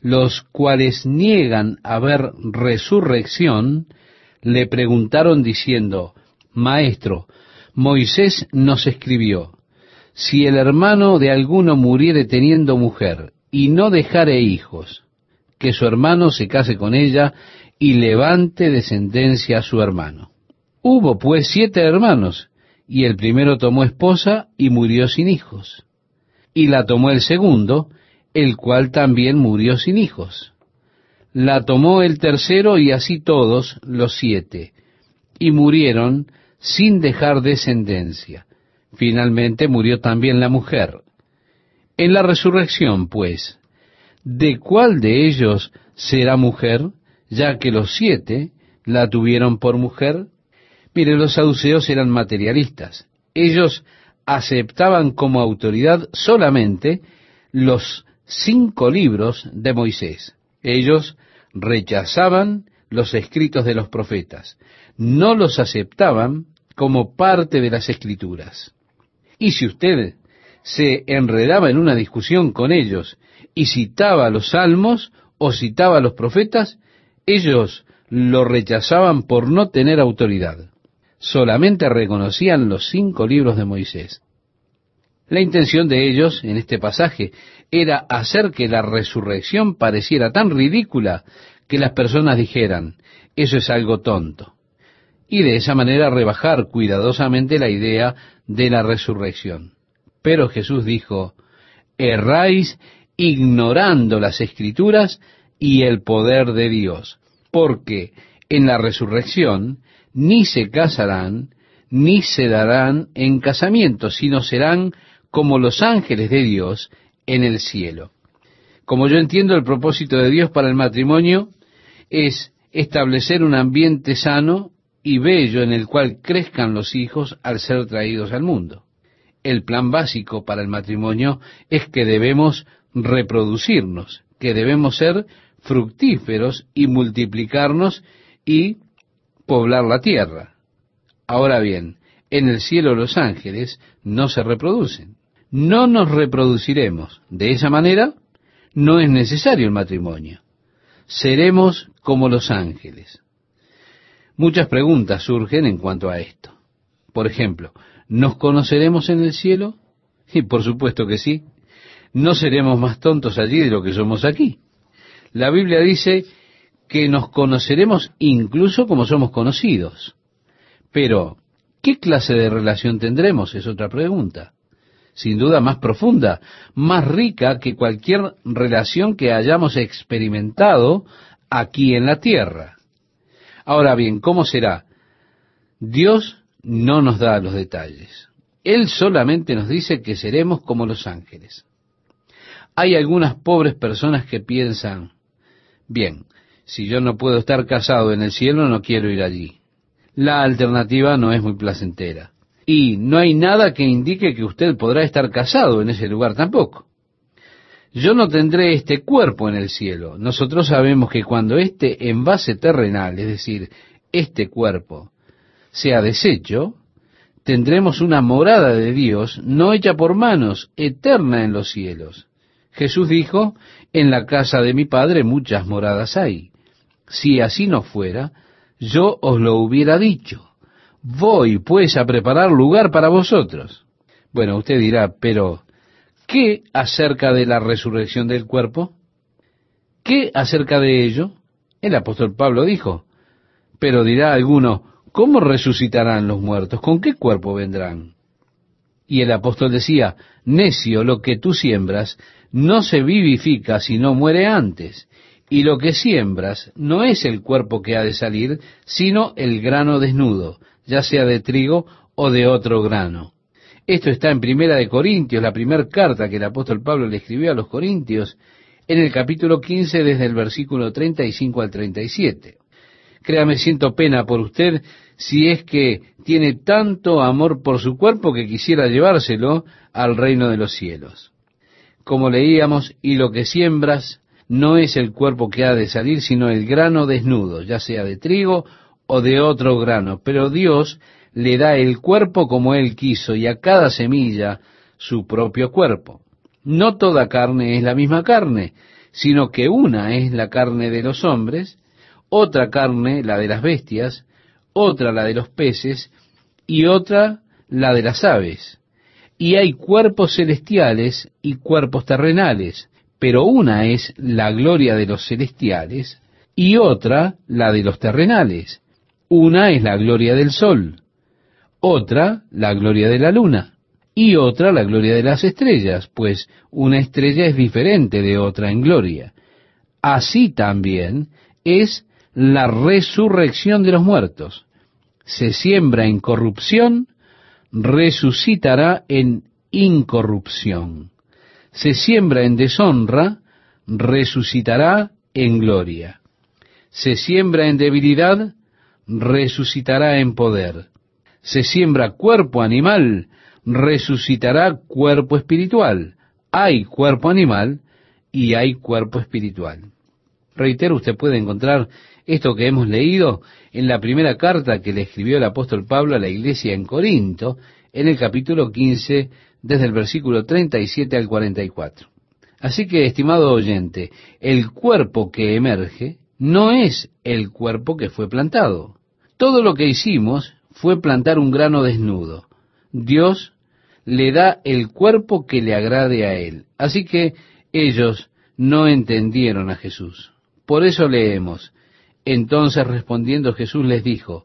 los cuales niegan haber resurrección, le preguntaron diciendo, Maestro, Moisés nos escribió, si el hermano de alguno muriere teniendo mujer y no dejare hijos, que su hermano se case con ella y levante descendencia a su hermano. Hubo pues siete hermanos, y el primero tomó esposa y murió sin hijos. Y la tomó el segundo, el cual también murió sin hijos. La tomó el tercero y así todos los siete, y murieron sin dejar descendencia. Finalmente murió también la mujer. En la resurrección, pues, ¿de cuál de ellos será mujer, ya que los siete la tuvieron por mujer? Mire, los saduceos eran materialistas. Ellos aceptaban como autoridad solamente los cinco libros de Moisés. Ellos rechazaban los escritos de los profetas, no los aceptaban como parte de las escrituras. Y si usted se enredaba en una discusión con ellos y citaba los salmos o citaba los profetas, ellos lo rechazaban por no tener autoridad. Solamente reconocían los cinco libros de Moisés. La intención de ellos en este pasaje era hacer que la resurrección pareciera tan ridícula que las personas dijeran, eso es algo tonto. Y de esa manera rebajar cuidadosamente la idea de la resurrección. Pero Jesús dijo, erráis ignorando las escrituras y el poder de Dios, porque en la resurrección ni se casarán, ni se darán en casamiento, sino serán como los ángeles de Dios en el cielo. Como yo entiendo el propósito de Dios para el matrimonio es establecer un ambiente sano y bello en el cual crezcan los hijos al ser traídos al mundo el plan básico para el matrimonio es que debemos reproducirnos, que debemos ser fructíferos y multiplicarnos y poblar la tierra. Ahora bien, en el cielo los ángeles no se reproducen. No nos reproduciremos. De esa manera, no es necesario el matrimonio. Seremos como los ángeles. Muchas preguntas surgen en cuanto a esto. Por ejemplo, ¿Nos conoceremos en el cielo? Y por supuesto que sí. No seremos más tontos allí de lo que somos aquí. La Biblia dice que nos conoceremos incluso como somos conocidos. Pero, ¿qué clase de relación tendremos? Es otra pregunta. Sin duda más profunda, más rica que cualquier relación que hayamos experimentado aquí en la tierra. Ahora bien, ¿cómo será? Dios no nos da los detalles. Él solamente nos dice que seremos como los ángeles. Hay algunas pobres personas que piensan, bien, si yo no puedo estar casado en el cielo, no quiero ir allí. La alternativa no es muy placentera. Y no hay nada que indique que usted podrá estar casado en ese lugar tampoco. Yo no tendré este cuerpo en el cielo. Nosotros sabemos que cuando este envase terrenal, es decir, este cuerpo, sea deshecho, tendremos una morada de Dios no hecha por manos, eterna en los cielos. Jesús dijo, en la casa de mi Padre muchas moradas hay. Si así no fuera, yo os lo hubiera dicho. Voy pues a preparar lugar para vosotros. Bueno, usted dirá, pero ¿qué acerca de la resurrección del cuerpo? ¿Qué acerca de ello? El apóstol Pablo dijo, pero dirá alguno, ¿cómo resucitarán los muertos? ¿Con qué cuerpo vendrán? Y el apóstol decía, necio, lo que tú siembras no se vivifica si no muere antes, y lo que siembras no es el cuerpo que ha de salir, sino el grano desnudo, ya sea de trigo o de otro grano. Esto está en Primera de Corintios, la primera carta que el apóstol Pablo le escribió a los Corintios, en el capítulo 15 desde el versículo 35 al 37. Créame, siento pena por usted si es que tiene tanto amor por su cuerpo que quisiera llevárselo al reino de los cielos. Como leíamos, y lo que siembras no es el cuerpo que ha de salir, sino el grano desnudo, ya sea de trigo o de otro grano. Pero Dios le da el cuerpo como Él quiso y a cada semilla su propio cuerpo. No toda carne es la misma carne, sino que una es la carne de los hombres, otra carne la de las bestias, otra la de los peces y otra la de las aves. Y hay cuerpos celestiales y cuerpos terrenales, pero una es la gloria de los celestiales y otra la de los terrenales. Una es la gloria del sol, otra la gloria de la luna y otra la gloria de las estrellas, pues una estrella es diferente de otra en gloria. Así también es la resurrección de los muertos. Se siembra en corrupción, resucitará en incorrupción. Se siembra en deshonra, resucitará en gloria. Se siembra en debilidad, resucitará en poder. Se siembra cuerpo animal, resucitará cuerpo espiritual. Hay cuerpo animal y hay cuerpo espiritual. Reitero, usted puede encontrar esto que hemos leído en la primera carta que le escribió el apóstol Pablo a la iglesia en Corinto, en el capítulo 15, desde el versículo 37 al 44. Así que, estimado oyente, el cuerpo que emerge no es el cuerpo que fue plantado. Todo lo que hicimos fue plantar un grano desnudo. Dios le da el cuerpo que le agrade a él. Así que ellos no entendieron a Jesús. Por eso leemos, entonces respondiendo Jesús les dijo,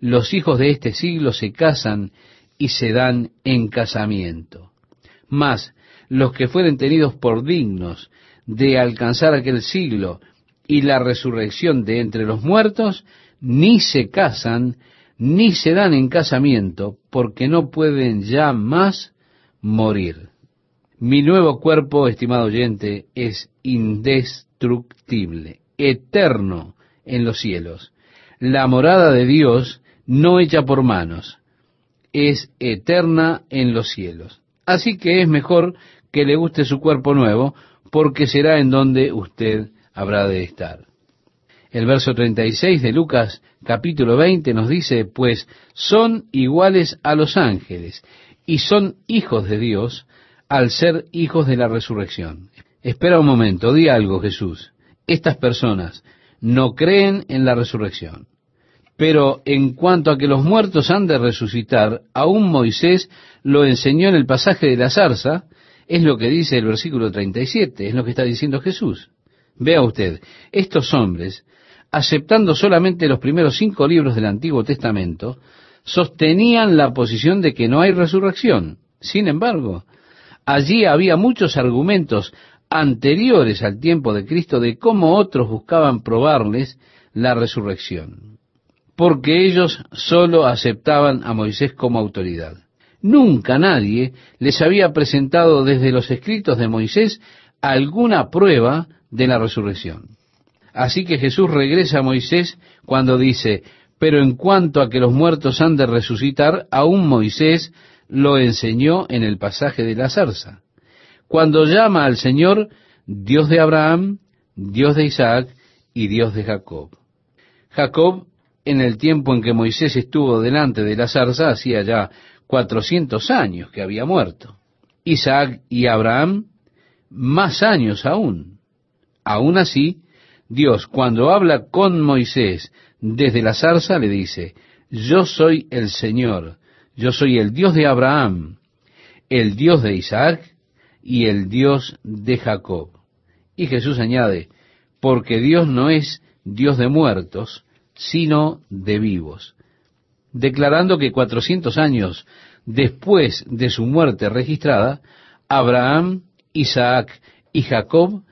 los hijos de este siglo se casan y se dan en casamiento. Mas los que fueren tenidos por dignos de alcanzar aquel siglo y la resurrección de entre los muertos, ni se casan, ni se dan en casamiento, porque no pueden ya más morir. Mi nuevo cuerpo, estimado oyente, es indestructible, eterno en los cielos. La morada de Dios, no hecha por manos, es eterna en los cielos. Así que es mejor que le guste su cuerpo nuevo, porque será en donde usted habrá de estar. El verso 36 de Lucas capítulo 20 nos dice, pues son iguales a los ángeles y son hijos de Dios al ser hijos de la resurrección. Espera un momento, di algo Jesús. Estas personas no creen en la resurrección. Pero en cuanto a que los muertos han de resucitar, aún Moisés lo enseñó en el pasaje de la zarza, es lo que dice el versículo 37, es lo que está diciendo Jesús. Vea usted, estos hombres, aceptando solamente los primeros cinco libros del Antiguo Testamento, sostenían la posición de que no hay resurrección. Sin embargo, allí había muchos argumentos anteriores al tiempo de Cristo de cómo otros buscaban probarles la resurrección, porque ellos sólo aceptaban a Moisés como autoridad. Nunca nadie les había presentado desde los escritos de Moisés alguna prueba de la resurrección. Así que Jesús regresa a Moisés cuando dice, pero en cuanto a que los muertos han de resucitar, aún Moisés lo enseñó en el pasaje de la zarza. Cuando llama al Señor Dios de Abraham, Dios de Isaac y Dios de Jacob. Jacob, en el tiempo en que Moisés estuvo delante de la zarza, hacía ya cuatrocientos años que había muerto. Isaac y Abraham, más años aún. Aún así, Dios, cuando habla con Moisés desde la zarza le dice, yo soy el Señor, yo soy el Dios de Abraham, el Dios de Isaac y el Dios de Jacob. Y Jesús añade, porque Dios no es Dios de muertos, sino de vivos, declarando que cuatrocientos años después de su muerte registrada, Abraham, Isaac y Jacob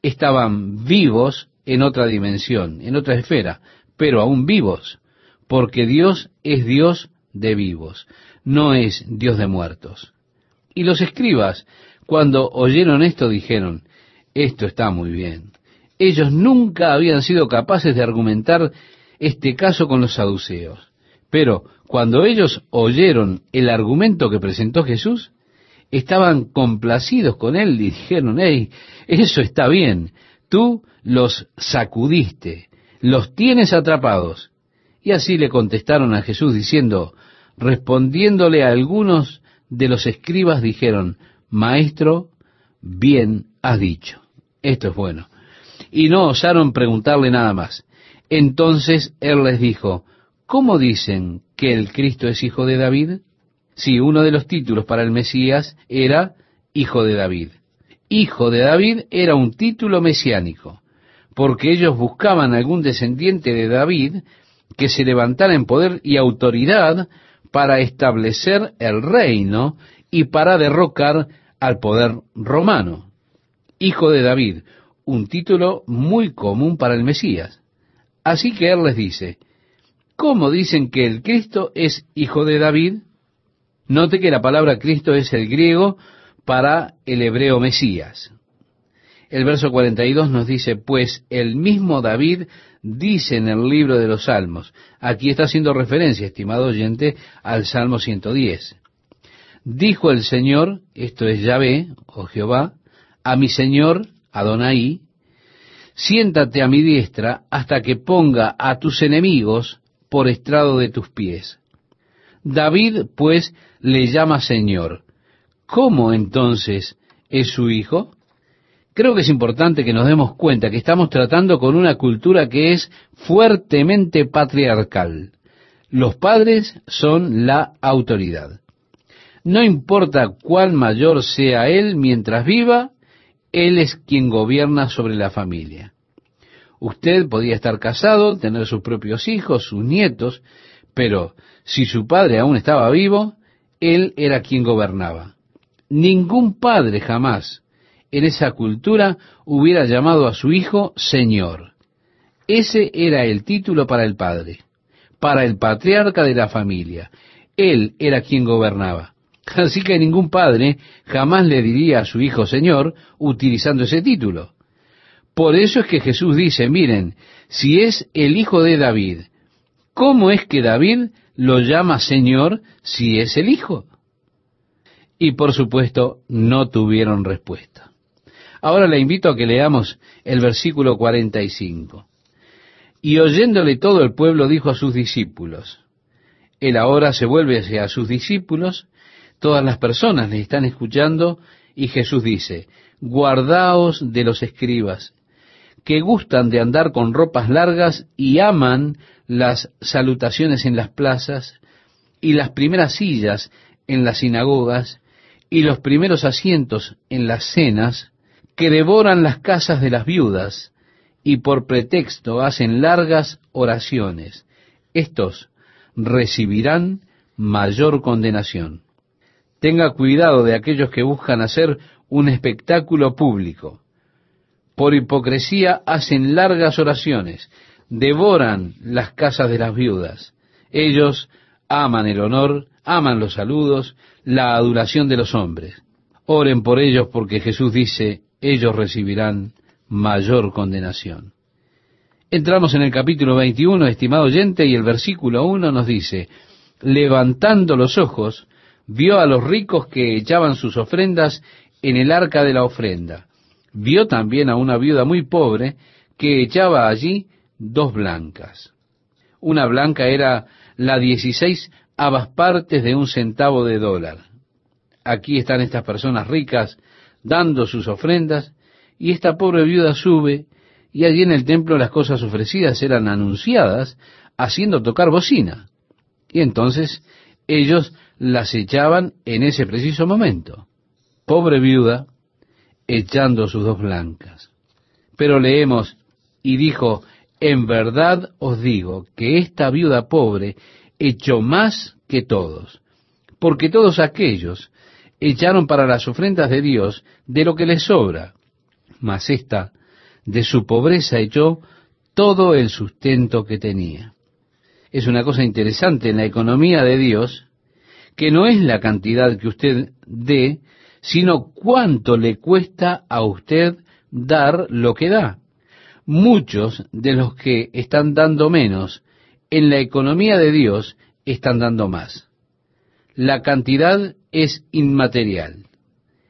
estaban vivos en otra dimensión, en otra esfera, pero aún vivos, porque Dios es Dios de vivos, no es Dios de muertos. Y los escribas, cuando oyeron esto, dijeron, esto está muy bien. Ellos nunca habían sido capaces de argumentar este caso con los saduceos, Pero cuando ellos oyeron el argumento que presentó Jesús, estaban complacidos con él y dijeron, hey, eso está bien, tú los sacudiste, los tienes atrapados. Y así le contestaron a Jesús diciendo, respondiéndole a algunos de los escribas dijeron, Maestro, bien has dicho. Esto es bueno. Y no osaron preguntarle nada más. Entonces él les dijo, ¿cómo dicen que el Cristo es hijo de David? Si uno de los títulos para el Mesías era hijo de David. Hijo de David era un título mesiánico, porque ellos buscaban algún descendiente de David que se levantara en poder y autoridad para establecer el reino y para derrocar al poder romano. Hijo de David, un título muy común para el Mesías. Así que él les dice, ¿cómo dicen que el Cristo es hijo de David? Note que la palabra Cristo es el griego para el hebreo Mesías. El verso 42 nos dice, pues el mismo David dice en el libro de los Salmos, aquí está haciendo referencia, estimado oyente, al Salmo 110. Dijo el Señor, esto es Yahvé, o Jehová, a mi Señor, Adonai, siéntate a mi diestra hasta que ponga a tus enemigos por estrado de tus pies. David, pues, le llama Señor. ¿Cómo entonces es su hijo? Creo que es importante que nos demos cuenta que estamos tratando con una cultura que es fuertemente patriarcal. Los padres son la autoridad. No importa cuál mayor sea él mientras viva, él es quien gobierna sobre la familia. Usted podía estar casado, tener sus propios hijos, sus nietos, pero si su padre aún estaba vivo, él era quien gobernaba. Ningún padre jamás en esa cultura hubiera llamado a su hijo Señor. Ese era el título para el padre, para el patriarca de la familia. Él era quien gobernaba. Así que ningún padre jamás le diría a su hijo Señor utilizando ese título. Por eso es que Jesús dice, miren, si es el hijo de David, ¿cómo es que David lo llama Señor si es el hijo? Y por supuesto no tuvieron respuesta. Ahora le invito a que leamos el versículo 45. Y oyéndole todo el pueblo dijo a sus discípulos, él ahora se vuelve hacia sus discípulos Todas las personas le están escuchando y Jesús dice, guardaos de los escribas, que gustan de andar con ropas largas y aman las salutaciones en las plazas y las primeras sillas en las sinagogas y los primeros asientos en las cenas, que devoran las casas de las viudas y por pretexto hacen largas oraciones. Estos recibirán mayor condenación. Tenga cuidado de aquellos que buscan hacer un espectáculo público. Por hipocresía hacen largas oraciones, devoran las casas de las viudas. Ellos aman el honor, aman los saludos, la adoración de los hombres. Oren por ellos porque Jesús dice, ellos recibirán mayor condenación. Entramos en el capítulo 21, estimado oyente, y el versículo 1 nos dice, levantando los ojos, vio a los ricos que echaban sus ofrendas en el arca de la ofrenda. Vio también a una viuda muy pobre que echaba allí dos blancas. Una blanca era la dieciséis habas partes de un centavo de dólar. Aquí están estas personas ricas dando sus ofrendas y esta pobre viuda sube y allí en el templo las cosas ofrecidas eran anunciadas haciendo tocar bocina. Y entonces ellos las echaban en ese preciso momento. Pobre viuda, echando sus dos blancas. Pero leemos, y dijo, en verdad os digo que esta viuda pobre echó más que todos, porque todos aquellos echaron para las ofrendas de Dios de lo que les sobra, mas esta de su pobreza echó todo el sustento que tenía. Es una cosa interesante en la economía de Dios, que no es la cantidad que usted dé, sino cuánto le cuesta a usted dar lo que da. Muchos de los que están dando menos en la economía de Dios están dando más. La cantidad es inmaterial.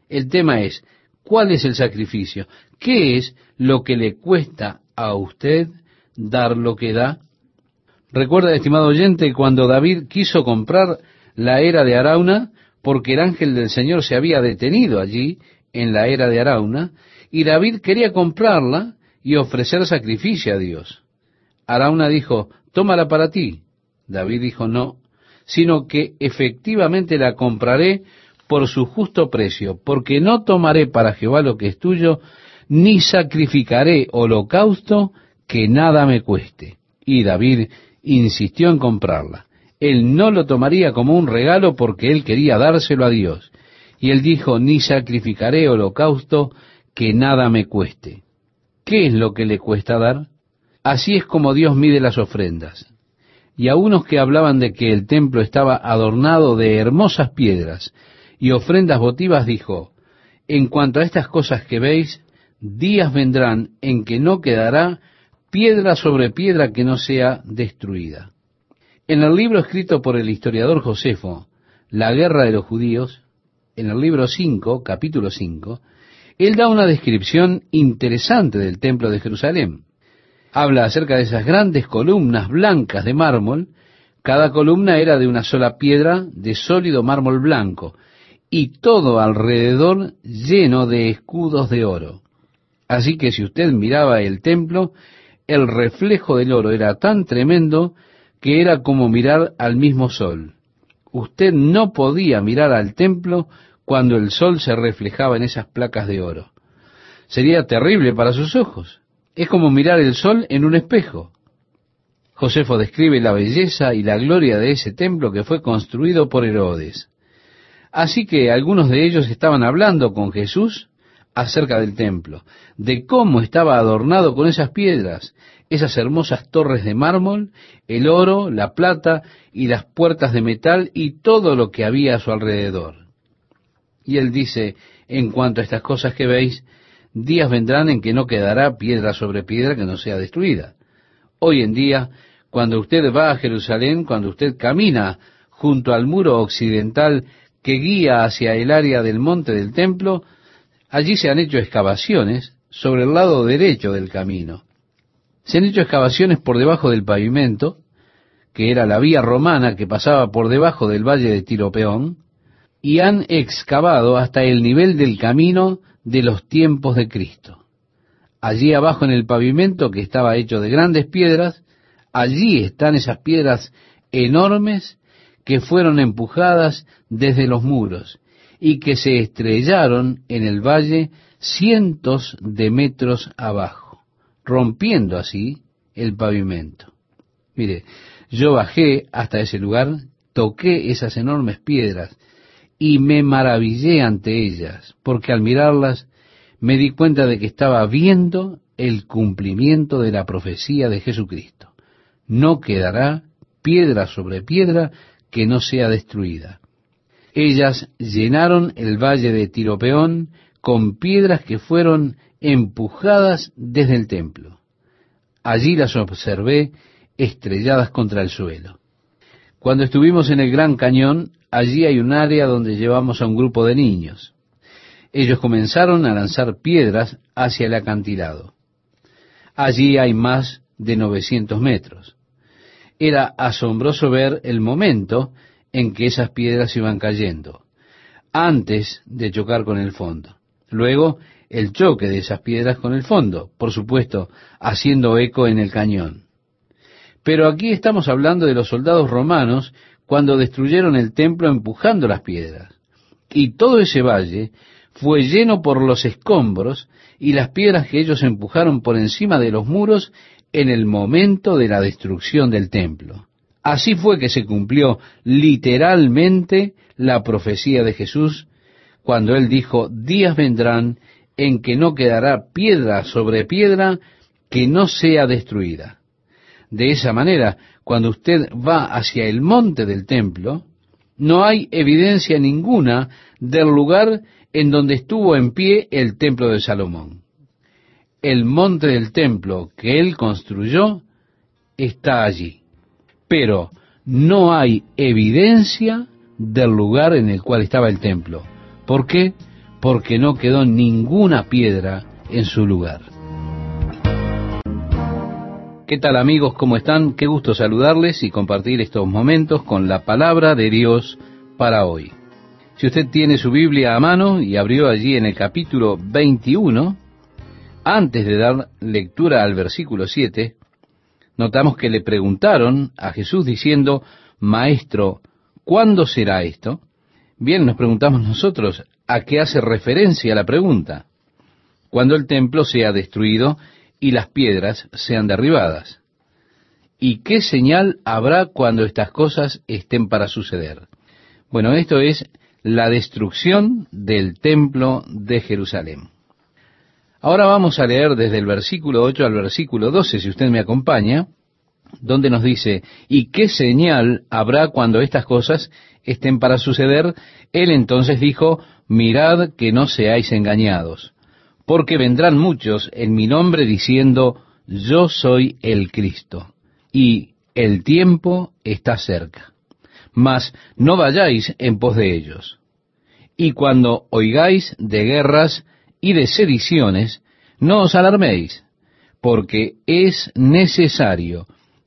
El tema es, ¿cuál es el sacrificio? ¿Qué es lo que le cuesta a usted dar lo que da? Recuerda, estimado oyente, cuando David quiso comprar la era de Arauna, porque el ángel del Señor se había detenido allí, en la era de Arauna, y David quería comprarla y ofrecer sacrificio a Dios. Arauna dijo, tómala para ti. David dijo, no, sino que efectivamente la compraré por su justo precio, porque no tomaré para Jehová lo que es tuyo, ni sacrificaré holocausto que nada me cueste. Y David insistió en comprarla. Él no lo tomaría como un regalo porque él quería dárselo a Dios. Y él dijo, ni sacrificaré holocausto que nada me cueste. ¿Qué es lo que le cuesta dar? Así es como Dios mide las ofrendas. Y a unos que hablaban de que el templo estaba adornado de hermosas piedras y ofrendas votivas, dijo, en cuanto a estas cosas que veis, días vendrán en que no quedará piedra sobre piedra que no sea destruida. En el libro escrito por el historiador Josefo, La guerra de los judíos, en el libro 5, capítulo 5, él da una descripción interesante del templo de Jerusalén. Habla acerca de esas grandes columnas blancas de mármol. Cada columna era de una sola piedra de sólido mármol blanco y todo alrededor lleno de escudos de oro. Así que si usted miraba el templo, el reflejo del oro era tan tremendo que era como mirar al mismo sol. Usted no podía mirar al templo cuando el sol se reflejaba en esas placas de oro. Sería terrible para sus ojos. Es como mirar el sol en un espejo. Josefo describe la belleza y la gloria de ese templo que fue construido por Herodes. Así que algunos de ellos estaban hablando con Jesús acerca del templo, de cómo estaba adornado con esas piedras, esas hermosas torres de mármol, el oro, la plata y las puertas de metal y todo lo que había a su alrededor. Y él dice, en cuanto a estas cosas que veis, días vendrán en que no quedará piedra sobre piedra que no sea destruida. Hoy en día, cuando usted va a Jerusalén, cuando usted camina junto al muro occidental que guía hacia el área del monte del templo, allí se han hecho excavaciones sobre el lado derecho del camino. Se han hecho excavaciones por debajo del pavimento, que era la vía romana que pasaba por debajo del valle de Tiropeón, y han excavado hasta el nivel del camino de los tiempos de Cristo. Allí abajo en el pavimento, que estaba hecho de grandes piedras, allí están esas piedras enormes que fueron empujadas desde los muros y que se estrellaron en el valle cientos de metros abajo, rompiendo así el pavimento. Mire, yo bajé hasta ese lugar, toqué esas enormes piedras y me maravillé ante ellas, porque al mirarlas me di cuenta de que estaba viendo el cumplimiento de la profecía de Jesucristo. No quedará piedra sobre piedra que no sea destruida. Ellas llenaron el valle de Tiropeón con piedras que fueron empujadas desde el templo. Allí las observé estrelladas contra el suelo. Cuando estuvimos en el Gran Cañón, allí hay un área donde llevamos a un grupo de niños. Ellos comenzaron a lanzar piedras hacia el acantilado. Allí hay más de 900 metros. Era asombroso ver el momento en que esas piedras iban cayendo, antes de chocar con el fondo. Luego, el choque de esas piedras con el fondo, por supuesto, haciendo eco en el cañón. Pero aquí estamos hablando de los soldados romanos cuando destruyeron el templo empujando las piedras. Y todo ese valle fue lleno por los escombros y las piedras que ellos empujaron por encima de los muros en el momento de la destrucción del templo. Así fue que se cumplió literalmente la profecía de Jesús cuando él dijo, días vendrán en que no quedará piedra sobre piedra que no sea destruida. De esa manera, cuando usted va hacia el monte del templo, no hay evidencia ninguna del lugar en donde estuvo en pie el templo de Salomón. El monte del templo que él construyó está allí. Pero no hay evidencia del lugar en el cual estaba el templo. ¿Por qué? Porque no quedó ninguna piedra en su lugar. ¿Qué tal amigos? ¿Cómo están? Qué gusto saludarles y compartir estos momentos con la palabra de Dios para hoy. Si usted tiene su Biblia a mano y abrió allí en el capítulo 21, antes de dar lectura al versículo 7, notamos que le preguntaron a Jesús diciendo, Maestro, ¿cuándo será esto? Bien, nos preguntamos nosotros, ¿a qué hace referencia la pregunta? Cuando el templo sea destruido y las piedras sean derribadas. ¿Y qué señal habrá cuando estas cosas estén para suceder? Bueno, esto es la destrucción del templo de Jerusalén. Ahora vamos a leer desde el versículo 8 al versículo 12, si usted me acompaña, donde nos dice, ¿y qué señal habrá cuando estas cosas estén para suceder? Él entonces dijo, mirad que no seáis engañados, porque vendrán muchos en mi nombre diciendo, yo soy el Cristo, y el tiempo está cerca. Mas no vayáis en pos de ellos. Y cuando oigáis de guerras y de sediciones, no os alarméis, porque es necesario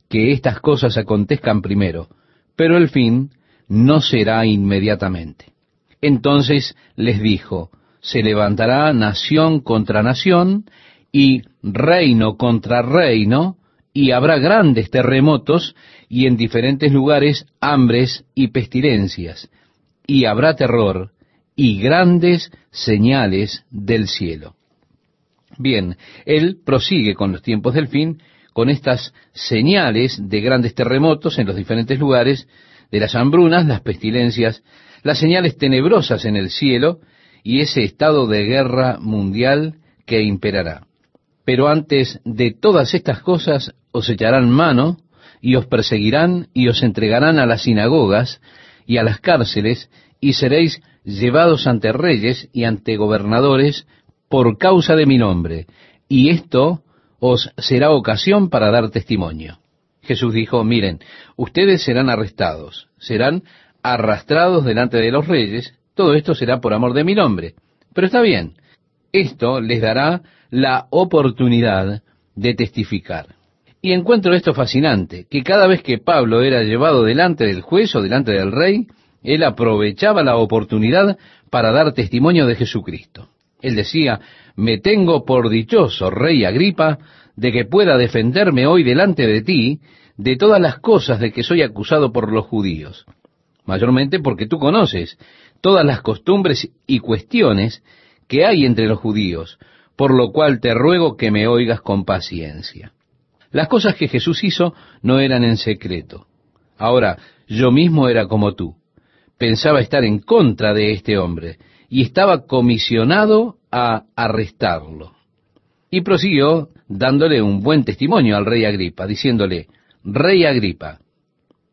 que estas cosas acontezcan primero, pero el fin no será inmediatamente. Entonces les dijo, se levantará nación contra nación y reino contra reino, y habrá grandes terremotos y en diferentes lugares hambres y pestilencias, y habrá terror y grandes señales del cielo. Bien, él prosigue con los tiempos del fin, con estas señales de grandes terremotos en los diferentes lugares, de las hambrunas, las pestilencias, las señales tenebrosas en el cielo y ese estado de guerra mundial que imperará. Pero antes de todas estas cosas os echarán mano y os perseguirán y os entregarán a las sinagogas y a las cárceles y seréis llevados ante reyes y ante gobernadores por causa de mi nombre, y esto os será ocasión para dar testimonio. Jesús dijo, miren, ustedes serán arrestados, serán arrastrados delante de los reyes, todo esto será por amor de mi nombre. Pero está bien, esto les dará la oportunidad de testificar. Y encuentro esto fascinante, que cada vez que Pablo era llevado delante del juez o delante del rey, él aprovechaba la oportunidad para dar testimonio de Jesucristo. Él decía, me tengo por dichoso, rey Agripa, de que pueda defenderme hoy delante de ti de todas las cosas de que soy acusado por los judíos, mayormente porque tú conoces todas las costumbres y cuestiones que hay entre los judíos, por lo cual te ruego que me oigas con paciencia. Las cosas que Jesús hizo no eran en secreto. Ahora, yo mismo era como tú. Pensaba estar en contra de este hombre, y estaba comisionado a arrestarlo. Y prosiguió dándole un buen testimonio al rey Agripa, diciéndole, Rey Agripa,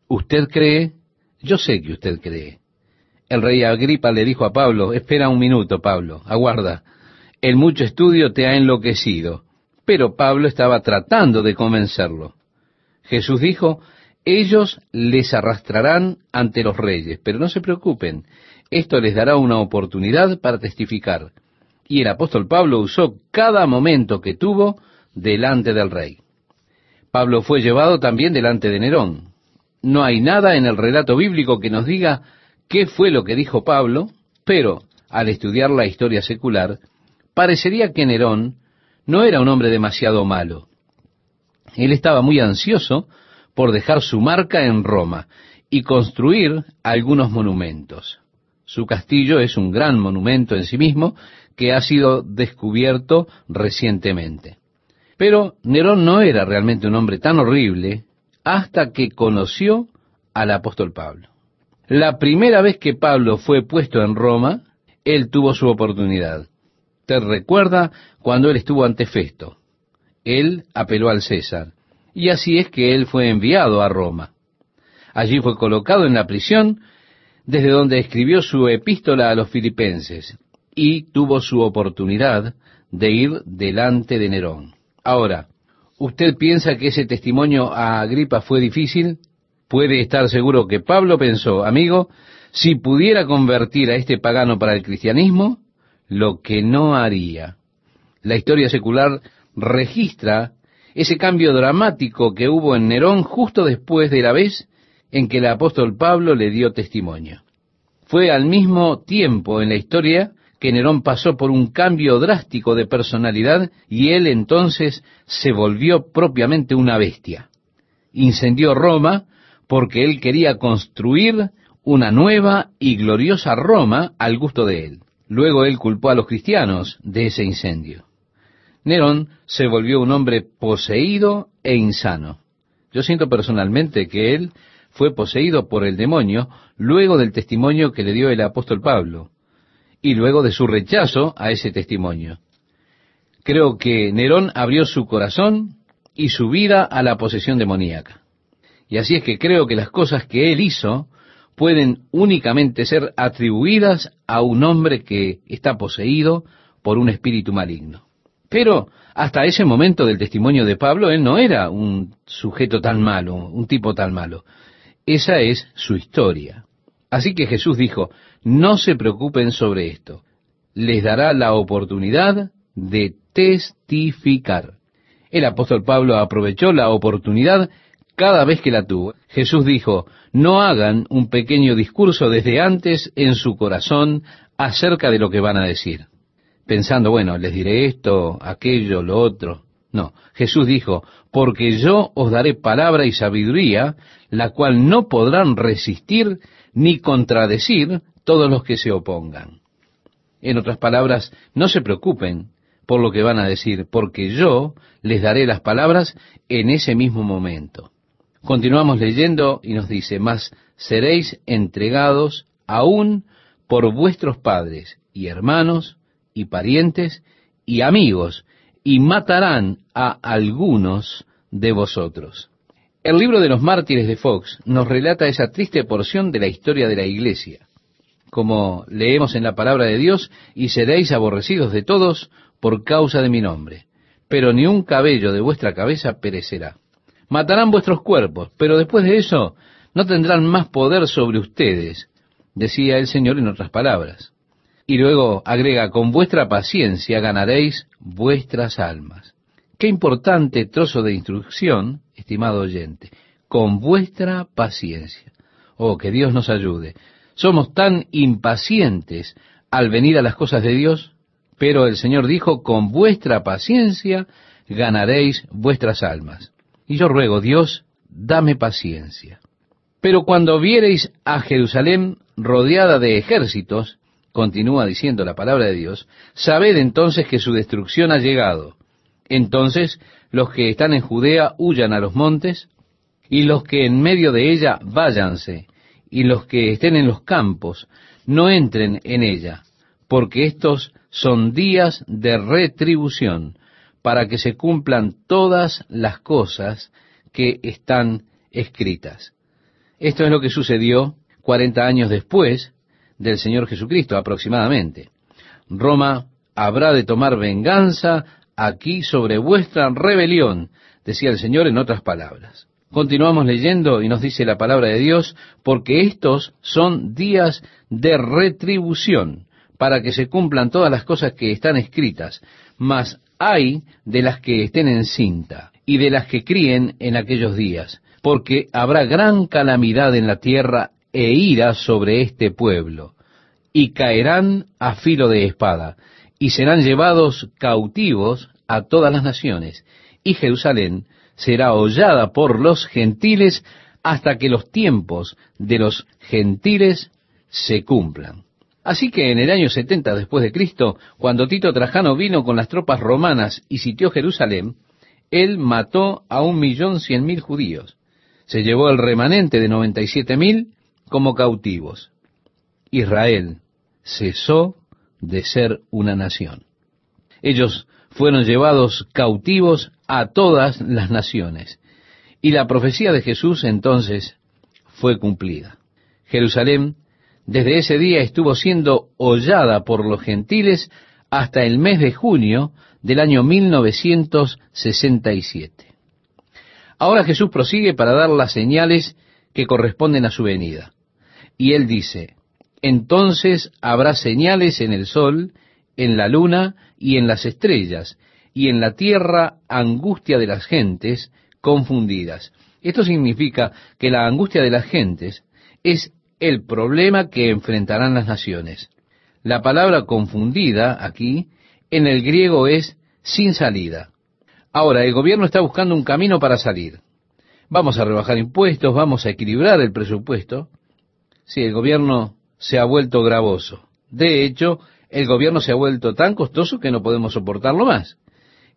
¿usted cree? Yo sé que usted cree. El rey Agripa le dijo a Pablo, espera un minuto, Pablo, aguarda, el mucho estudio te ha enloquecido. Pero Pablo estaba tratando de convencerlo. Jesús dijo, ellos les arrastrarán ante los reyes, pero no se preocupen, esto les dará una oportunidad para testificar. Y el apóstol Pablo usó cada momento que tuvo delante del rey. Pablo fue llevado también delante de Nerón. No hay nada en el relato bíblico que nos diga qué fue lo que dijo Pablo, pero al estudiar la historia secular, parecería que Nerón no era un hombre demasiado malo. Él estaba muy ansioso por dejar su marca en Roma y construir algunos monumentos. Su castillo es un gran monumento en sí mismo que ha sido descubierto recientemente. Pero Nerón no era realmente un hombre tan horrible hasta que conoció al apóstol Pablo. La primera vez que Pablo fue puesto en Roma, él tuvo su oportunidad. Te recuerda cuando él estuvo ante Festo. Él apeló al César. Y así es que él fue enviado a Roma. Allí fue colocado en la prisión desde donde escribió su epístola a los filipenses y tuvo su oportunidad de ir delante de Nerón. Ahora, ¿usted piensa que ese testimonio a Agripa fue difícil? Puede estar seguro que Pablo pensó, amigo, si pudiera convertir a este pagano para el cristianismo, lo que no haría. La historia secular registra ese cambio dramático que hubo en Nerón justo después de la vez en que el apóstol Pablo le dio testimonio. Fue al mismo tiempo en la historia que Nerón pasó por un cambio drástico de personalidad y él entonces se volvió propiamente una bestia. Incendió Roma porque él quería construir una nueva y gloriosa Roma al gusto de él. Luego él culpó a los cristianos de ese incendio. Nerón se volvió un hombre poseído e insano. Yo siento personalmente que él fue poseído por el demonio luego del testimonio que le dio el apóstol Pablo y luego de su rechazo a ese testimonio. Creo que Nerón abrió su corazón y su vida a la posesión demoníaca. Y así es que creo que las cosas que él hizo pueden únicamente ser atribuidas a un hombre que está poseído por un espíritu maligno. Pero hasta ese momento del testimonio de Pablo, él no era un sujeto tan malo, un tipo tan malo. Esa es su historia. Así que Jesús dijo, no se preocupen sobre esto. Les dará la oportunidad de testificar. El apóstol Pablo aprovechó la oportunidad cada vez que la tuvo. Jesús dijo, no hagan un pequeño discurso desde antes en su corazón acerca de lo que van a decir, pensando, bueno, les diré esto, aquello, lo otro. No, Jesús dijo, porque yo os daré palabra y sabiduría, la cual no podrán resistir ni contradecir todos los que se opongan. En otras palabras, no se preocupen por lo que van a decir, porque yo les daré las palabras en ese mismo momento. Continuamos leyendo y nos dice, mas seréis entregados aún por vuestros padres y hermanos y parientes y amigos, y matarán a algunos de vosotros. El libro de los mártires de Fox nos relata esa triste porción de la historia de la iglesia. Como leemos en la palabra de Dios, y seréis aborrecidos de todos por causa de mi nombre, pero ni un cabello de vuestra cabeza perecerá. Matarán vuestros cuerpos, pero después de eso no tendrán más poder sobre ustedes, decía el Señor en otras palabras. Y luego agrega, con vuestra paciencia ganaréis vuestras almas. Qué importante trozo de instrucción, estimado oyente, con vuestra paciencia. Oh, que Dios nos ayude. Somos tan impacientes al venir a las cosas de Dios, pero el Señor dijo, con vuestra paciencia ganaréis vuestras almas. Y yo ruego, Dios, dame paciencia. Pero cuando viereis a Jerusalén rodeada de ejércitos, continúa diciendo la palabra de Dios, sabed entonces que su destrucción ha llegado entonces los que están en Judea huyan a los montes, y los que en medio de ella váyanse, y los que estén en los campos no entren en ella, porque estos son días de retribución, para que se cumplan todas las cosas que están escritas. Esto es lo que sucedió cuarenta años después del Señor Jesucristo aproximadamente. Roma habrá de tomar venganza aquí sobre vuestra rebelión, decía el Señor en otras palabras. Continuamos leyendo y nos dice la palabra de Dios, porque estos son días de retribución, para que se cumplan todas las cosas que están escritas, mas hay de las que estén en cinta y de las que críen en aquellos días, porque habrá gran calamidad en la tierra e ira sobre este pueblo, y caerán a filo de espada, y serán llevados cautivos a todas las naciones, y Jerusalén será hollada por los gentiles hasta que los tiempos de los gentiles se cumplan. Así que en el año 70 después de Cristo, cuando Tito Trajano vino con las tropas romanas y sitió Jerusalén, él mató a un millón cien mil judíos. Se llevó el remanente de noventa y siete mil como cautivos. Israel cesó de ser una nación. Ellos fueron llevados cautivos a todas las naciones. Y la profecía de Jesús entonces fue cumplida. Jerusalén desde ese día estuvo siendo hollada por los gentiles hasta el mes de junio del año 1967. Ahora Jesús prosigue para dar las señales que corresponden a su venida. Y él dice, entonces habrá señales en el sol, en la luna y en las estrellas, y en la tierra angustia de las gentes confundidas. Esto significa que la angustia de las gentes es el problema que enfrentarán las naciones. La palabra confundida aquí en el griego es sin salida. Ahora, el gobierno está buscando un camino para salir. Vamos a rebajar impuestos, vamos a equilibrar el presupuesto. Sí, el gobierno se ha vuelto gravoso. De hecho, el gobierno se ha vuelto tan costoso que no podemos soportarlo más.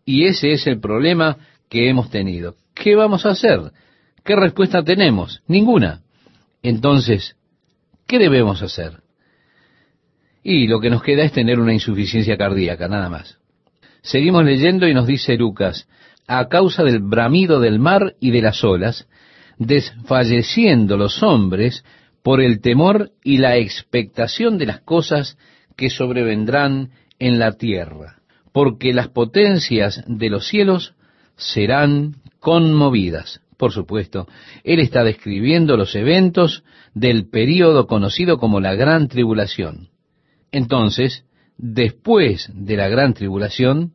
Y ese es el problema que hemos tenido. ¿Qué vamos a hacer? ¿Qué respuesta tenemos? Ninguna. Entonces, ¿qué debemos hacer? Y lo que nos queda es tener una insuficiencia cardíaca, nada más. Seguimos leyendo y nos dice Lucas, a causa del bramido del mar y de las olas, desfalleciendo los hombres por el temor y la expectación de las cosas que sobrevendrán en la tierra, porque las potencias de los cielos serán conmovidas. Por supuesto, él está describiendo los eventos del período conocido como la Gran Tribulación. Entonces, después de la Gran Tribulación,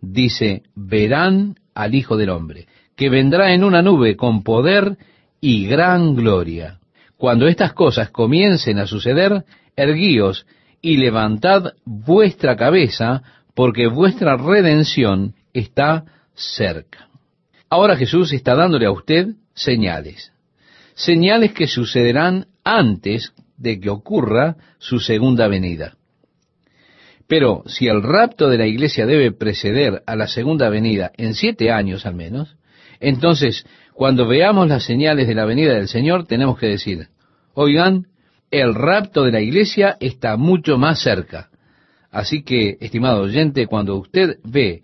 dice, verán al Hijo del Hombre, que vendrá en una nube con poder y gran gloria. Cuando estas cosas comiencen a suceder, erguíos y levantad vuestra cabeza, porque vuestra redención está cerca. Ahora Jesús está dándole a usted señales, señales que sucederán antes de que ocurra su segunda venida. Pero si el rapto de la iglesia debe preceder a la segunda venida en siete años al menos, entonces cuando veamos las señales de la venida del Señor tenemos que decir, oigan, el rapto de la iglesia está mucho más cerca. Así que, estimado oyente, cuando usted ve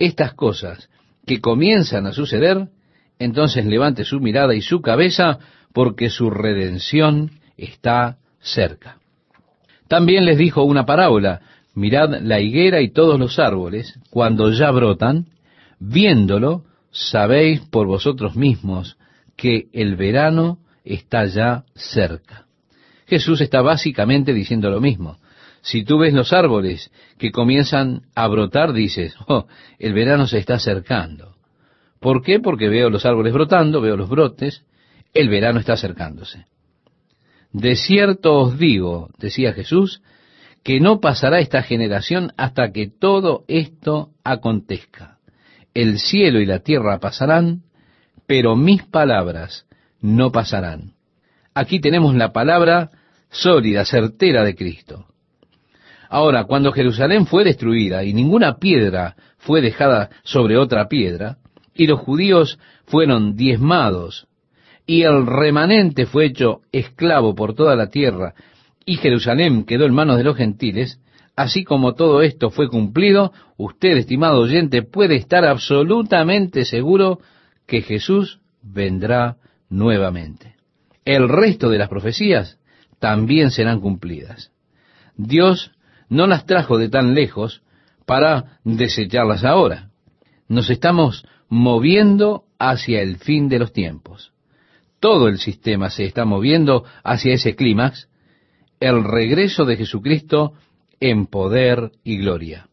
estas cosas que comienzan a suceder, entonces levante su mirada y su cabeza porque su redención está cerca. También les dijo una parábola, mirad la higuera y todos los árboles, cuando ya brotan, viéndolo, sabéis por vosotros mismos que el verano está ya cerca. Jesús está básicamente diciendo lo mismo. Si tú ves los árboles que comienzan a brotar, dices, oh, el verano se está acercando. ¿Por qué? Porque veo los árboles brotando, veo los brotes, el verano está acercándose. De cierto os digo, decía Jesús, que no pasará esta generación hasta que todo esto acontezca el cielo y la tierra pasarán, pero mis palabras no pasarán. Aquí tenemos la palabra sólida, certera de Cristo. Ahora, cuando Jerusalén fue destruida y ninguna piedra fue dejada sobre otra piedra, y los judíos fueron diezmados, y el remanente fue hecho esclavo por toda la tierra, y Jerusalén quedó en manos de los gentiles, así como todo esto fue cumplido, usted, estimado oyente, puede estar absolutamente seguro que Jesús vendrá nuevamente. El resto de las profecías también serán cumplidas. Dios no las trajo de tan lejos para desecharlas ahora. Nos estamos moviendo hacia el fin de los tiempos. Todo el sistema se está moviendo hacia ese clímax, el regreso de Jesucristo en poder y gloria.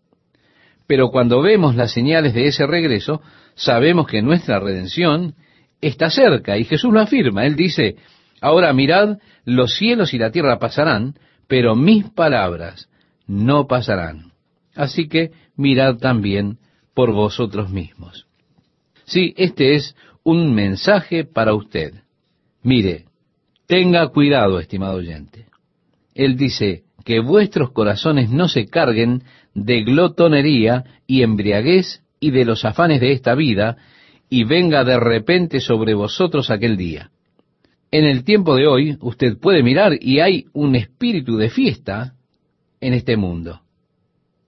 Pero cuando vemos las señales de ese regreso, sabemos que nuestra redención está cerca y Jesús lo afirma. Él dice, ahora mirad, los cielos y la tierra pasarán, pero mis palabras no pasarán. Así que mirad también por vosotros mismos. Sí, este es un mensaje para usted. Mire, tenga cuidado, estimado oyente. Él dice, que vuestros corazones no se carguen de glotonería y embriaguez y de los afanes de esta vida, y venga de repente sobre vosotros aquel día. En el tiempo de hoy, usted puede mirar y hay un espíritu de fiesta en este mundo.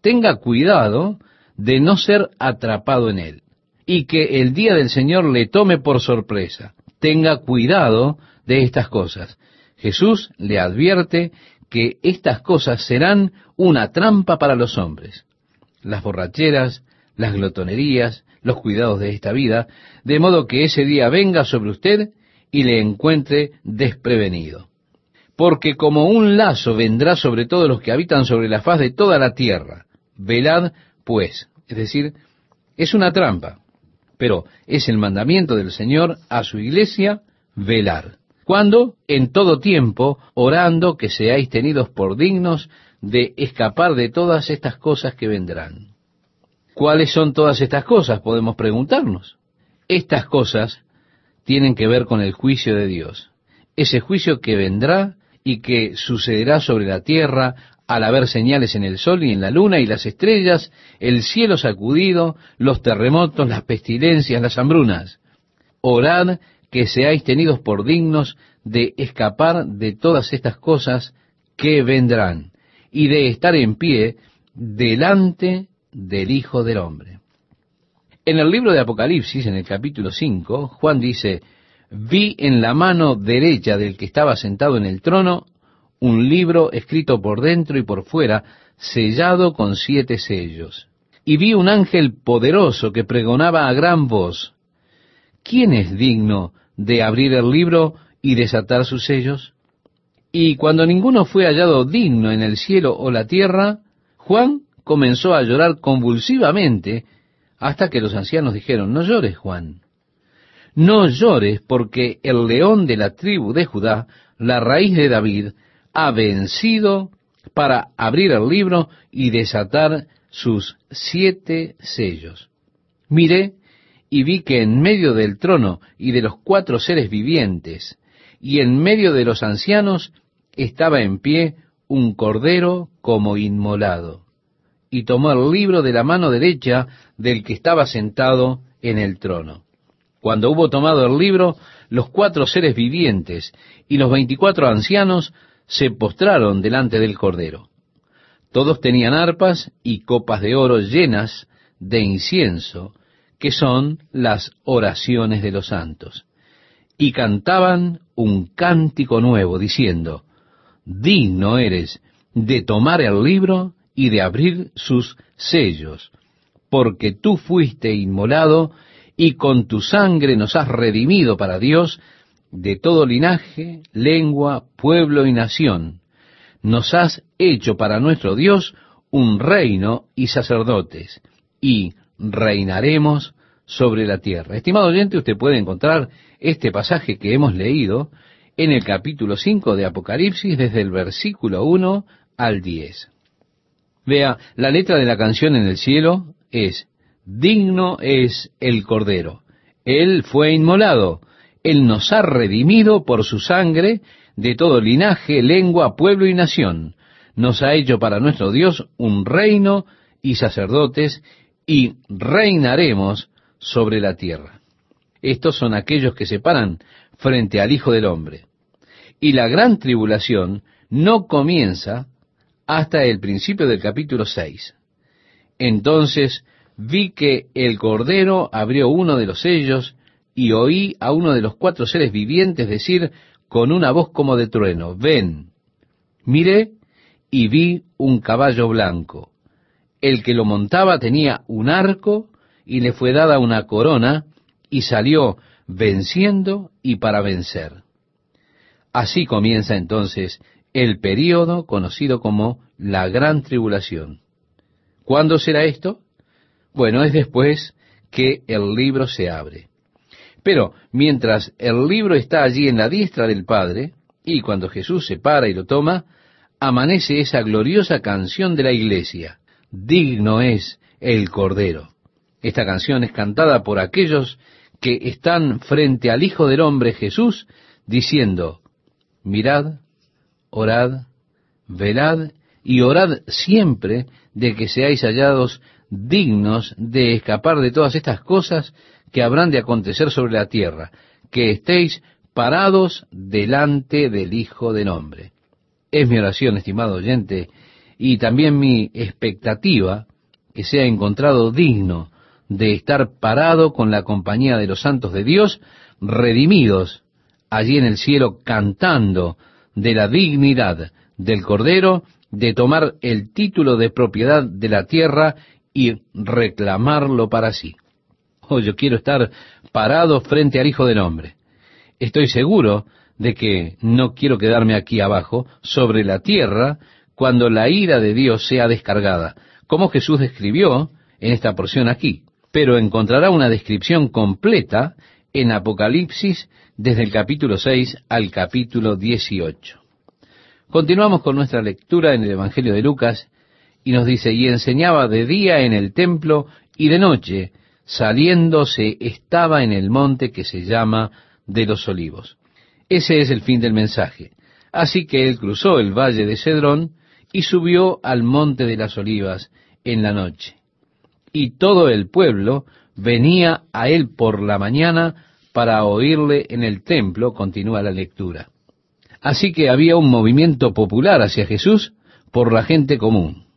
Tenga cuidado de no ser atrapado en él y que el día del Señor le tome por sorpresa. Tenga cuidado de estas cosas. Jesús le advierte que estas cosas serán una trampa para los hombres. Las borracheras, las glotonerías, los cuidados de esta vida, de modo que ese día venga sobre usted y le encuentre desprevenido. Porque como un lazo vendrá sobre todos los que habitan sobre la faz de toda la tierra. Velad, pues, es decir, es una trampa, pero es el mandamiento del Señor a su iglesia velar. Cuando, en todo tiempo, orando que seáis tenidos por dignos de escapar de todas estas cosas que vendrán. ¿Cuáles son todas estas cosas? Podemos preguntarnos. Estas cosas tienen que ver con el juicio de Dios. Ese juicio que vendrá y que sucederá sobre la tierra al haber señales en el sol y en la luna y las estrellas, el cielo sacudido, los terremotos, las pestilencias, las hambrunas. Orad que seáis tenidos por dignos de escapar de todas estas cosas que vendrán y de estar en pie delante del Hijo del Hombre. En el libro de Apocalipsis, en el capítulo 5, Juan dice, vi en la mano derecha del que estaba sentado en el trono un libro escrito por dentro y por fuera, sellado con siete sellos. Y vi un ángel poderoso que pregonaba a gran voz, ¿quién es digno de abrir el libro y desatar sus sellos? Y cuando ninguno fue hallado digno en el cielo o la tierra, Juan comenzó a llorar convulsivamente hasta que los ancianos dijeron, no llores, Juan. No llores porque el león de la tribu de Judá, la raíz de David, ha vencido para abrir el libro y desatar sus siete sellos. Miré y vi que en medio del trono y de los cuatro seres vivientes y en medio de los ancianos estaba en pie un cordero como inmolado y tomó el libro de la mano derecha del que estaba sentado en el trono. Cuando hubo tomado el libro, los cuatro seres vivientes y los veinticuatro ancianos se postraron delante del Cordero. Todos tenían arpas y copas de oro llenas de incienso, que son las oraciones de los santos. Y cantaban un cántico nuevo, diciendo, Digno eres de tomar el libro y de abrir sus sellos, porque tú fuiste inmolado y con tu sangre nos has redimido para Dios de todo linaje, lengua, pueblo y nación. Nos has hecho para nuestro Dios un reino y sacerdotes, y reinaremos sobre la tierra. Estimado oyente, usted puede encontrar este pasaje que hemos leído en el capítulo 5 de Apocalipsis desde el versículo 1 al 10. Vea, la letra de la canción en el cielo es, digno es el Cordero. Él fue inmolado. Él nos ha redimido por su sangre de todo linaje, lengua, pueblo y nación. Nos ha hecho para nuestro Dios un reino y sacerdotes y reinaremos sobre la tierra. Estos son aquellos que se paran frente al Hijo del Hombre. Y la gran tribulación no comienza hasta el principio del capítulo 6. Entonces vi que el Cordero abrió uno de los sellos y oí a uno de los cuatro seres vivientes decir con una voz como de trueno, ven. Miré y vi un caballo blanco. El que lo montaba tenía un arco y le fue dada una corona y salió venciendo y para vencer. Así comienza entonces el período conocido como la gran tribulación. ¿Cuándo será esto? Bueno, es después que el libro se abre. Pero mientras el libro está allí en la diestra del Padre, y cuando Jesús se para y lo toma, amanece esa gloriosa canción de la iglesia. Digno es el Cordero. Esta canción es cantada por aquellos que están frente al Hijo del Hombre Jesús, diciendo, mirad, orad, velad y orad siempre de que seáis hallados dignos de escapar de todas estas cosas que habrán de acontecer sobre la tierra, que estéis parados delante del Hijo del Hombre. Es mi oración, estimado oyente, y también mi expectativa que sea encontrado digno de estar parado con la compañía de los santos de Dios, redimidos allí en el cielo, cantando de la dignidad del Cordero de tomar el título de propiedad de la tierra y reclamarlo para sí. Oh, yo quiero estar parado frente al Hijo del Hombre. Estoy seguro de que no quiero quedarme aquí abajo, sobre la tierra, cuando la ira de Dios sea descargada, como Jesús describió en esta porción aquí. Pero encontrará una descripción completa en Apocalipsis desde el capítulo 6 al capítulo 18. Continuamos con nuestra lectura en el Evangelio de Lucas y nos dice, y enseñaba de día en el templo y de noche, saliéndose estaba en el monte que se llama de los olivos. Ese es el fin del mensaje. Así que él cruzó el valle de Cedrón y subió al monte de las olivas en la noche. Y todo el pueblo venía a él por la mañana para oírle en el templo, continúa la lectura. Así que había un movimiento popular hacia Jesús por la gente común.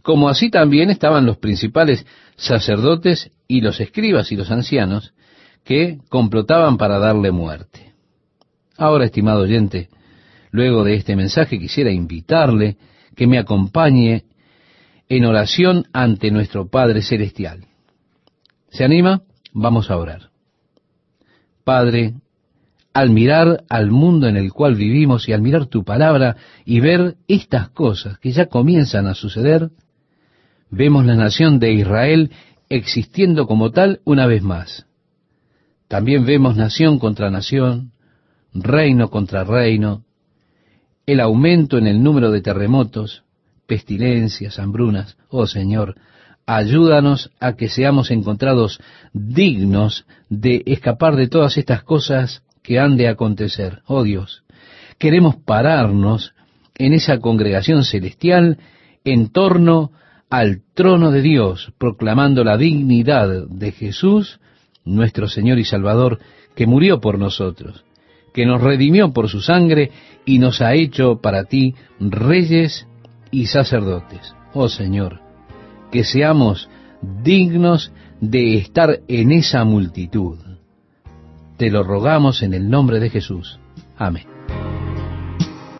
Como así también estaban los principales sacerdotes y los escribas y los ancianos que complotaban para darle muerte. Ahora, estimado oyente, luego de este mensaje quisiera invitarle que me acompañe en oración ante nuestro Padre Celestial. ¿Se anima? Vamos a orar. Padre, al mirar al mundo en el cual vivimos y al mirar tu palabra y ver estas cosas que ya comienzan a suceder, vemos la nación de Israel existiendo como tal una vez más. También vemos nación contra nación, reino contra reino, el aumento en el número de terremotos, pestilencias, hambrunas. Oh Señor, ayúdanos a que seamos encontrados dignos de escapar de todas estas cosas que han de acontecer. Oh Dios, queremos pararnos en esa congregación celestial en torno al trono de Dios, proclamando la dignidad de Jesús, nuestro Señor y Salvador, que murió por nosotros, que nos redimió por su sangre y nos ha hecho para ti reyes y sacerdotes. Oh Señor, que seamos dignos de estar en esa multitud. Te lo rogamos en el nombre de Jesús. Amén.